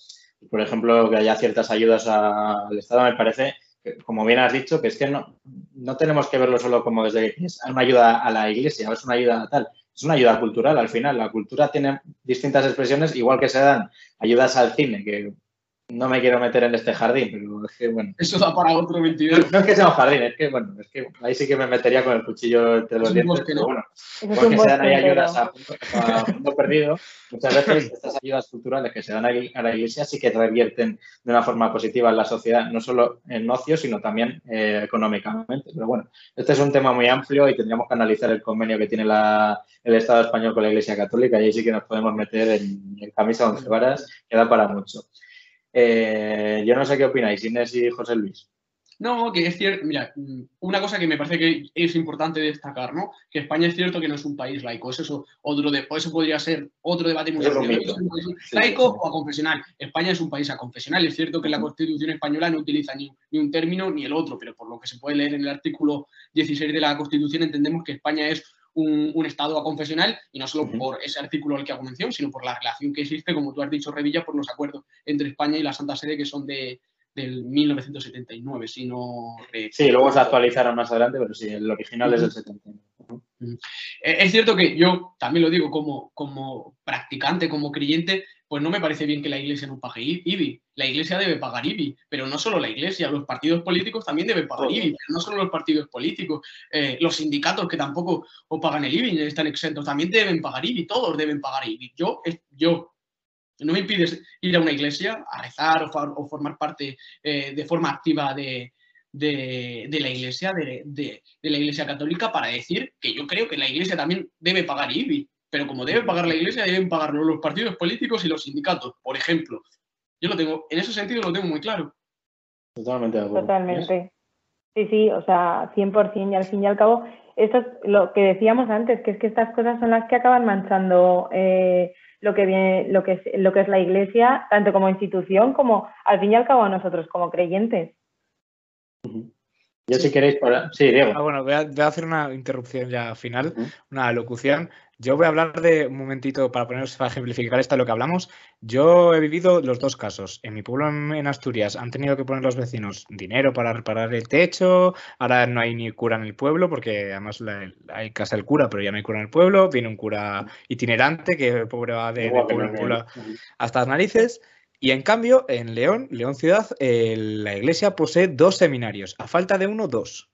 por ejemplo, que haya ciertas ayudas al Estado, me parece, que, como bien has dicho, que es que no, no tenemos que verlo solo como desde es una ayuda a la iglesia es una ayuda a tal, es una ayuda cultural al final. La cultura tiene distintas expresiones, igual que se dan ayudas al cine, que no me quiero meter en este jardín, pero es que, bueno. Eso da para otro 22. No, es que sea un jardín, es que, bueno, es que ahí sí que me metería con el cuchillo entre los dientes, pero bueno, porque se dan ahí ayudas a punto, a punto perdido. Muchas veces estas ayudas culturales que se dan a la iglesia sí que revierten de una forma positiva en la sociedad, no solo en ocio, sino también eh, económicamente. Pero bueno, este es un tema muy amplio y tendríamos que analizar el convenio que tiene la, el Estado español con la Iglesia Católica y ahí sí que nos podemos meter en, en camisa once varas, que da para mucho. Eh, yo no sé qué opináis, Inés y José Luis. No, que es cierto, mira, una cosa que me parece que es importante destacar, ¿no? Que España es cierto que no es un país laico, eso, eso, otro de, eso podría ser otro debate muy amplio. ¿Es laico sí. o aconfesional? España es un país aconfesional, es cierto que la Constitución española no utiliza ni, ni, un término ni el otro, pero por lo que se puede leer en el artículo 16 de la Constitución entendemos que España es un, un, Estado aconfesional y no solo uh -huh. por ese artículo al que hago mención, sino por la relación que existe, como tú has dicho, Revilla, por los acuerdos entre España y la Santa Sede que son de, del 1979, si no... sí, luego se actualizaron más adelante, pero sí, el original es del 79. Eh, es cierto que yo también lo digo como, como practicante, como creyente, pues no me parece bien que la iglesia no pague IBI. La iglesia debe pagar IBI, pero no solo la iglesia, los partidos políticos también deben pagar IBI, pero no solo los partidos políticos, eh, los sindicatos que tampoco o pagan el IBI, están exentos, también deben pagar IBI, todos deben pagar IBI. Yo, yo no me impides ir a una iglesia a rezar o, formar parte eh, de forma activa de, de, la Iglesia, de, la Iglesia Católica, para decir que yo creo que la Iglesia también debe pagar IBI, pero como debe pagar la Iglesia, deben pagarlo los partidos políticos y los sindicatos, por ejemplo. Yo lo tengo, en ese sentido lo tengo muy claro. Totalmente de acuerdo. Totalmente. Sí, sí, o sea, 100% y al fin y al cabo, esto es lo que decíamos antes, que es que estas cosas son las que acaban manchando eh, lo que viene, lo que es, lo que es la iglesia, tanto como institución como al fin y al cabo a nosotros como creyentes. Yo si queréis, sí, Diego. Ah, bueno, voy a, hacer una interrupción ya final, una locución. Yo voy a hablar de un momentito para poneros para ejemplificar esto de lo que hablamos. Yo he vivido los dos casos. En mi pueblo en, Asturias han tenido que poner los vecinos dinero para reparar el techo. Ahora no hay ni cura en el pueblo porque además hay casa del cura, pero ya no hay cura en el pueblo. Viene un cura itinerante que pobre va de, pueblo en pueblo hasta las narices. Y en cambio, en León, León Ciudad, la iglesia posee dos seminarios. A falta de uno, dos.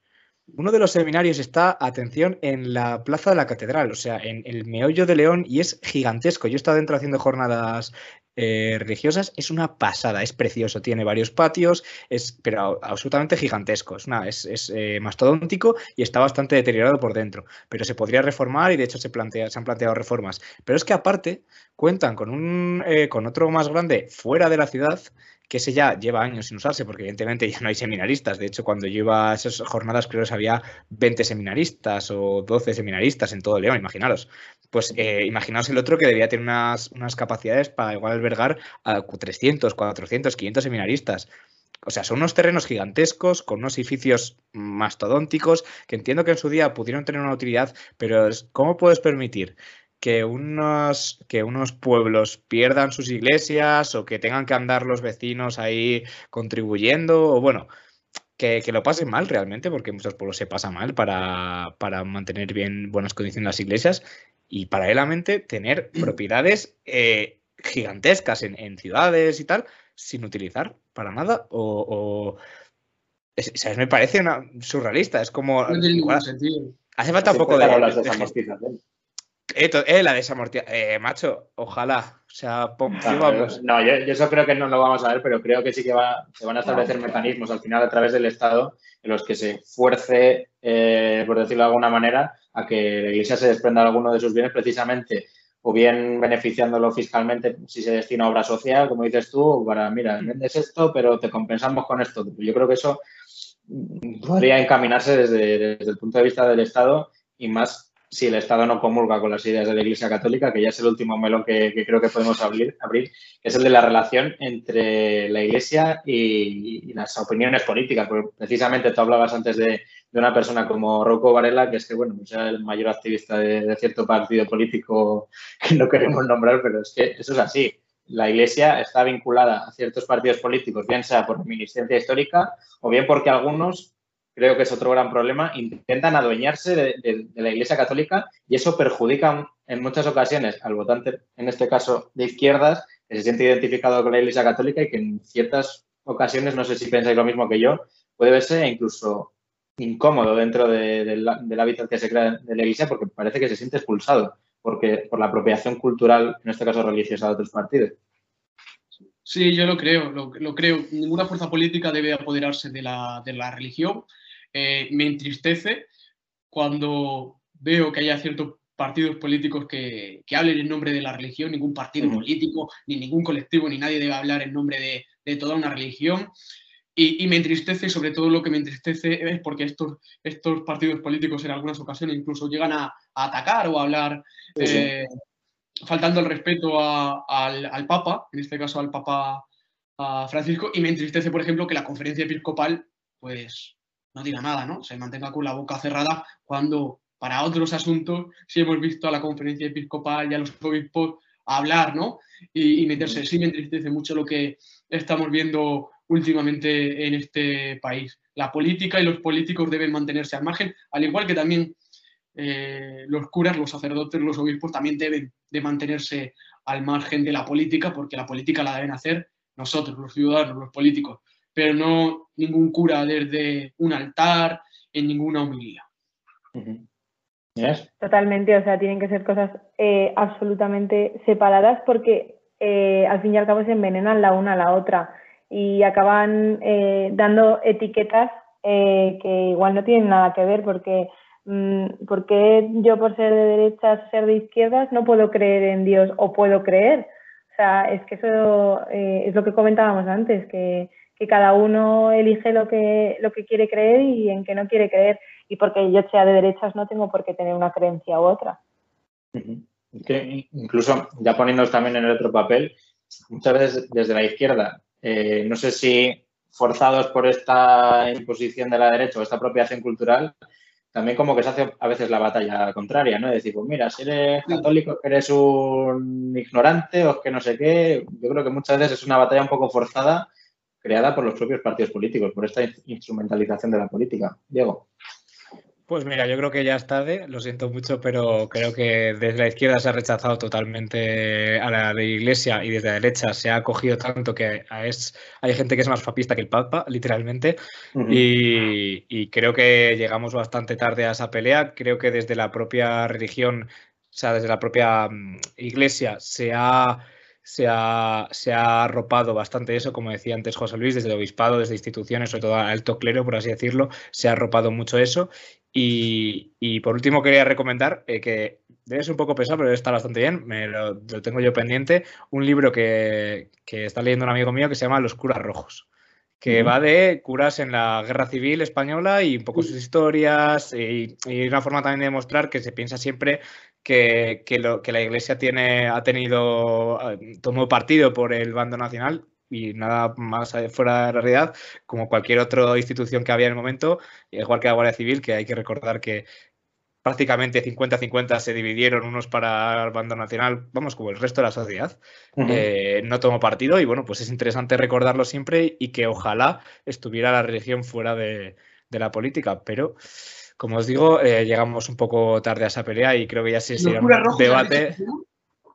Uno de los seminarios está, atención, en la plaza de la catedral, o sea, en el meollo de León, y es gigantesco. Yo he estado dentro haciendo jornadas eh, religiosas, es una pasada, es precioso, tiene varios patios, es, pero absolutamente gigantesco, es, una, es, eh, mastodóntico y está bastante deteriorado por dentro, pero se podría reformar y de hecho se, plantea, se han planteado reformas. Pero es que aparte cuentan con, un, eh, con otro más grande fuera de la ciudad que ese ya lleva años sin usarse, porque evidentemente ya no hay seminaristas. De hecho, cuando yo iba a esas jornadas, creo que había 20 seminaristas o 12 seminaristas en todo León, imaginaros. Pues eh, imaginaos el otro que debía tener unas, unas capacidades para igual albergar a 300, 400, 500 seminaristas. O sea, son unos terrenos gigantescos, con unos edificios mastodónticos, que entiendo que en su día pudieron tener una utilidad, pero ¿cómo puedes permitir que unos, que unos pueblos pierdan sus iglesias o que tengan que andar los vecinos ahí contribuyendo, o bueno, que, lo pasen mal realmente, porque en muchos pueblos se pasa mal para, mantener bien buenas condiciones las iglesias y paralelamente tener propiedades eh, gigantescas en, ciudades y tal sin utilizar para nada o, me parece una surrealista es como hace falta un poco de, eh, la desamortización. Eh, macho, ojalá. O sea, No, yo, eso creo que no lo vamos a ver, pero creo que sí que va, se van a establecer mecanismos al final a través del Estado en los que se fuerce, eh, por decirlo de alguna manera, a que la Iglesia se desprenda de alguno de sus bienes precisamente o bien beneficiándolo fiscalmente si se destina a obra social, como dices tú, para, mira, vendes esto, pero te compensamos con esto. Yo creo que eso podría encaminarse desde, desde el punto de vista del Estado y más si el Estado no comulga con las ideas de la Iglesia Católica, que ya es el último melón que, creo que podemos abrir, que es el de la relación entre la Iglesia y, las opiniones políticas. Porque precisamente tú hablabas antes de, una persona como Rocco Varela, que es que, bueno, es el mayor activista de, cierto partido político que no queremos nombrar, pero es que eso es así. La Iglesia está vinculada a ciertos partidos políticos, bien sea por reminiscencia histórica o bien porque algunos creo que es otro gran problema, intentan adueñarse de, la Iglesia Católica y eso perjudica en muchas ocasiones al votante, en este caso de izquierdas, que se siente identificado con la Iglesia Católica y que en ciertas ocasiones, no sé si pensáis lo mismo que yo, puede verse incluso incómodo dentro del hábitat que se crea de la Iglesia porque parece que se siente expulsado porque, por la apropiación cultural, en este caso religiosa, de otros partidos. Sí, yo lo creo, lo, creo. Ninguna fuerza política debe apoderarse de la, de la religión eh, me entristece cuando veo que haya ciertos partidos políticos que, hablen en nombre de la religión, ningún partido político, ni ningún colectivo, ni nadie debe hablar en nombre de, toda una religión. Y, me entristece, sobre todo lo que me entristece es porque estos, estos partidos políticos en algunas ocasiones incluso llegan a, atacar o a hablar eh, faltando el respeto al, al, Papa, en este caso al Papa Francisco, y me entristece, por ejemplo, que la conferencia episcopal pues no diga nada, ¿no? Se mantenga con la boca cerrada cuando para otros asuntos sí hemos visto a la conferencia episcopal y a los obispos hablar, ¿no? Y, meterse. Sí me entristece mucho lo que estamos viendo últimamente en este país. La política y los políticos deben mantenerse al margen, al igual que también eh, los curas, los sacerdotes, los obispos también deben de mantenerse al margen de la política, porque la política la deben hacer nosotros, los ciudadanos, los políticos, pero no ningún cura desde un altar, en ninguna humildad. Totalmente, o sea, tienen que ser cosas eh, absolutamente separadas porque eh, al fin y al cabo se envenenan la una a la otra y acaban eh, dando etiquetas que igual no tienen nada que ver porque mm, porque yo por ser de derechas o ser de izquierdas no puedo creer en Dios o puedo creer. O sea, es que eso es lo que comentábamos antes, que, que cada uno elige lo que, lo que quiere creer y en qué no quiere creer y porque yo sea de derechas no tengo por qué tener una creencia u otra. incluso, ya poniéndonos también en el otro papel, muchas veces desde la izquierda, eh, no sé si forzados por esta imposición de la derecha o esta apropiación cultural, también como que se hace a veces la batalla contraria, ¿no? Es decir, pues mira, si eres católico, que eres un ignorante o que no sé qué, yo creo que muchas veces es una batalla un poco forzada creada por los propios partidos políticos, por esta instrumentalización de la política. Diego. Pues mira, yo creo que ya es tarde, lo siento mucho, pero creo que desde la izquierda se ha rechazado totalmente a la, Iglesia y desde la derecha se ha acogido tanto que es, hay gente que es más papista que el Papa, literalmente, y, creo que llegamos bastante tarde a esa pelea. Creo que desde la propia religión, o sea, desde la propia mm, Iglesia se ha se ha, se ha arropado bastante eso, como decía antes José Luis, desde el obispado, desde instituciones, sobre todo alto clero, por así decirlo, se ha arropado mucho eso. Y, por último quería recomendar eh, que debe ser un poco pesado, pero está bastante bien, me lo, tengo yo pendiente, un libro que, está leyendo un amigo mío que se llama Los curas rojos que va de curas en la guerra civil española y un poco sus historias y, una forma también de demostrar que se piensa siempre que, lo, que la iglesia tiene, ha tenido, eh, tomó partido por el bando nacional y nada más fuera de la realidad, como cualquier otra institución que había en el momento, igual que la Guardia Civil, que hay que recordar que prácticamente 50-50 se dividieron unos para el bando nacional, vamos, como el resto de la sociedad, eh, no tomó partido y bueno, pues es interesante recordarlo siempre y que ojalá estuviera la religión fuera de, la política, pero como os digo, eh, llegamos un poco tarde a esa pelea y creo que ya se sería un debate.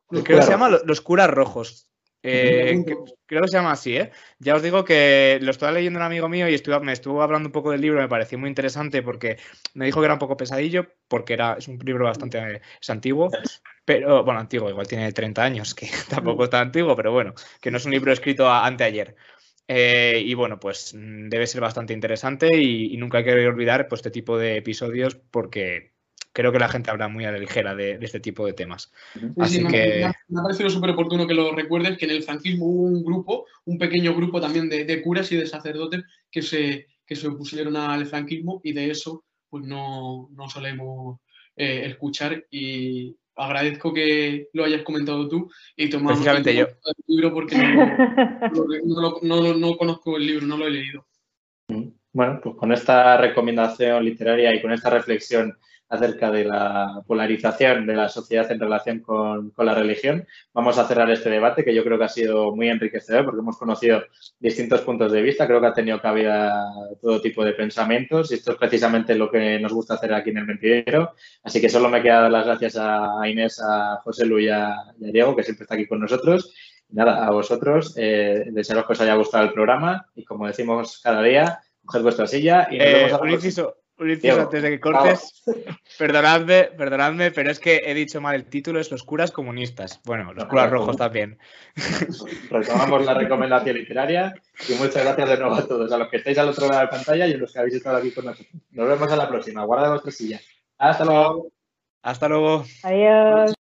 Creo que se llama los curas rojos. Eh, creo que se llama así, ¿eh? Ya os digo que lo estaba leyendo un amigo mío y me estuvo hablando un poco del libro, me pareció muy interesante porque me dijo que era un poco pesadillo, porque era, es un libro bastante es antiguo, pero bueno, antiguo, igual tiene 30 años, que tampoco está antiguo, pero bueno, que no es un libro escrito anteayer. Eh, y bueno, pues mm, debe ser bastante interesante y, y, nunca hay que olvidar pues, este tipo de episodios porque creo que la gente habla muy a la ligera de, este tipo de temas. Así que... Me, ha parecido súper oportuno que lo recuerdes, que en el franquismo hubo un grupo, un pequeño grupo también de, curas y de sacerdotes que se, que se opusieron al franquismo y de eso pues no, no solemos eh, escuchar y agradezco que lo hayas comentado tú y tomamos el yo. libro porque no, no, no, conozco el libro, no lo he leído. Bueno, pues con esta recomendación literaria y con esta reflexión acerca de la polarización de la sociedad en relación con, la religión. Vamos a cerrar este debate que yo creo que ha sido muy enriquecedor porque hemos conocido distintos puntos de vista. Creo que ha tenido cabida todo tipo de pensamientos y esto es precisamente lo que nos gusta hacer aquí en el mentidero. Así que solo me queda dar las gracias a Inés, a José Luis y a, Diego, que siempre está aquí con nosotros. nada, a vosotros, eh, desearos que os haya gustado el programa y como decimos cada día, coged vuestra silla y nos eh, vemos a inciso antes de que cortes. Perdonadme, perdonadme, pero es que he dicho mal el título, es Los curas comunistas. Bueno, los curas rojos también. Retomamos la recomendación literaria y muchas gracias de nuevo a todos, a los que estáis al otro lado de la pantalla y a los que habéis estado aquí con nosotros. Nos vemos a la próxima. Guarda vuestra silla. Hasta luego. Hasta luego. Adiós.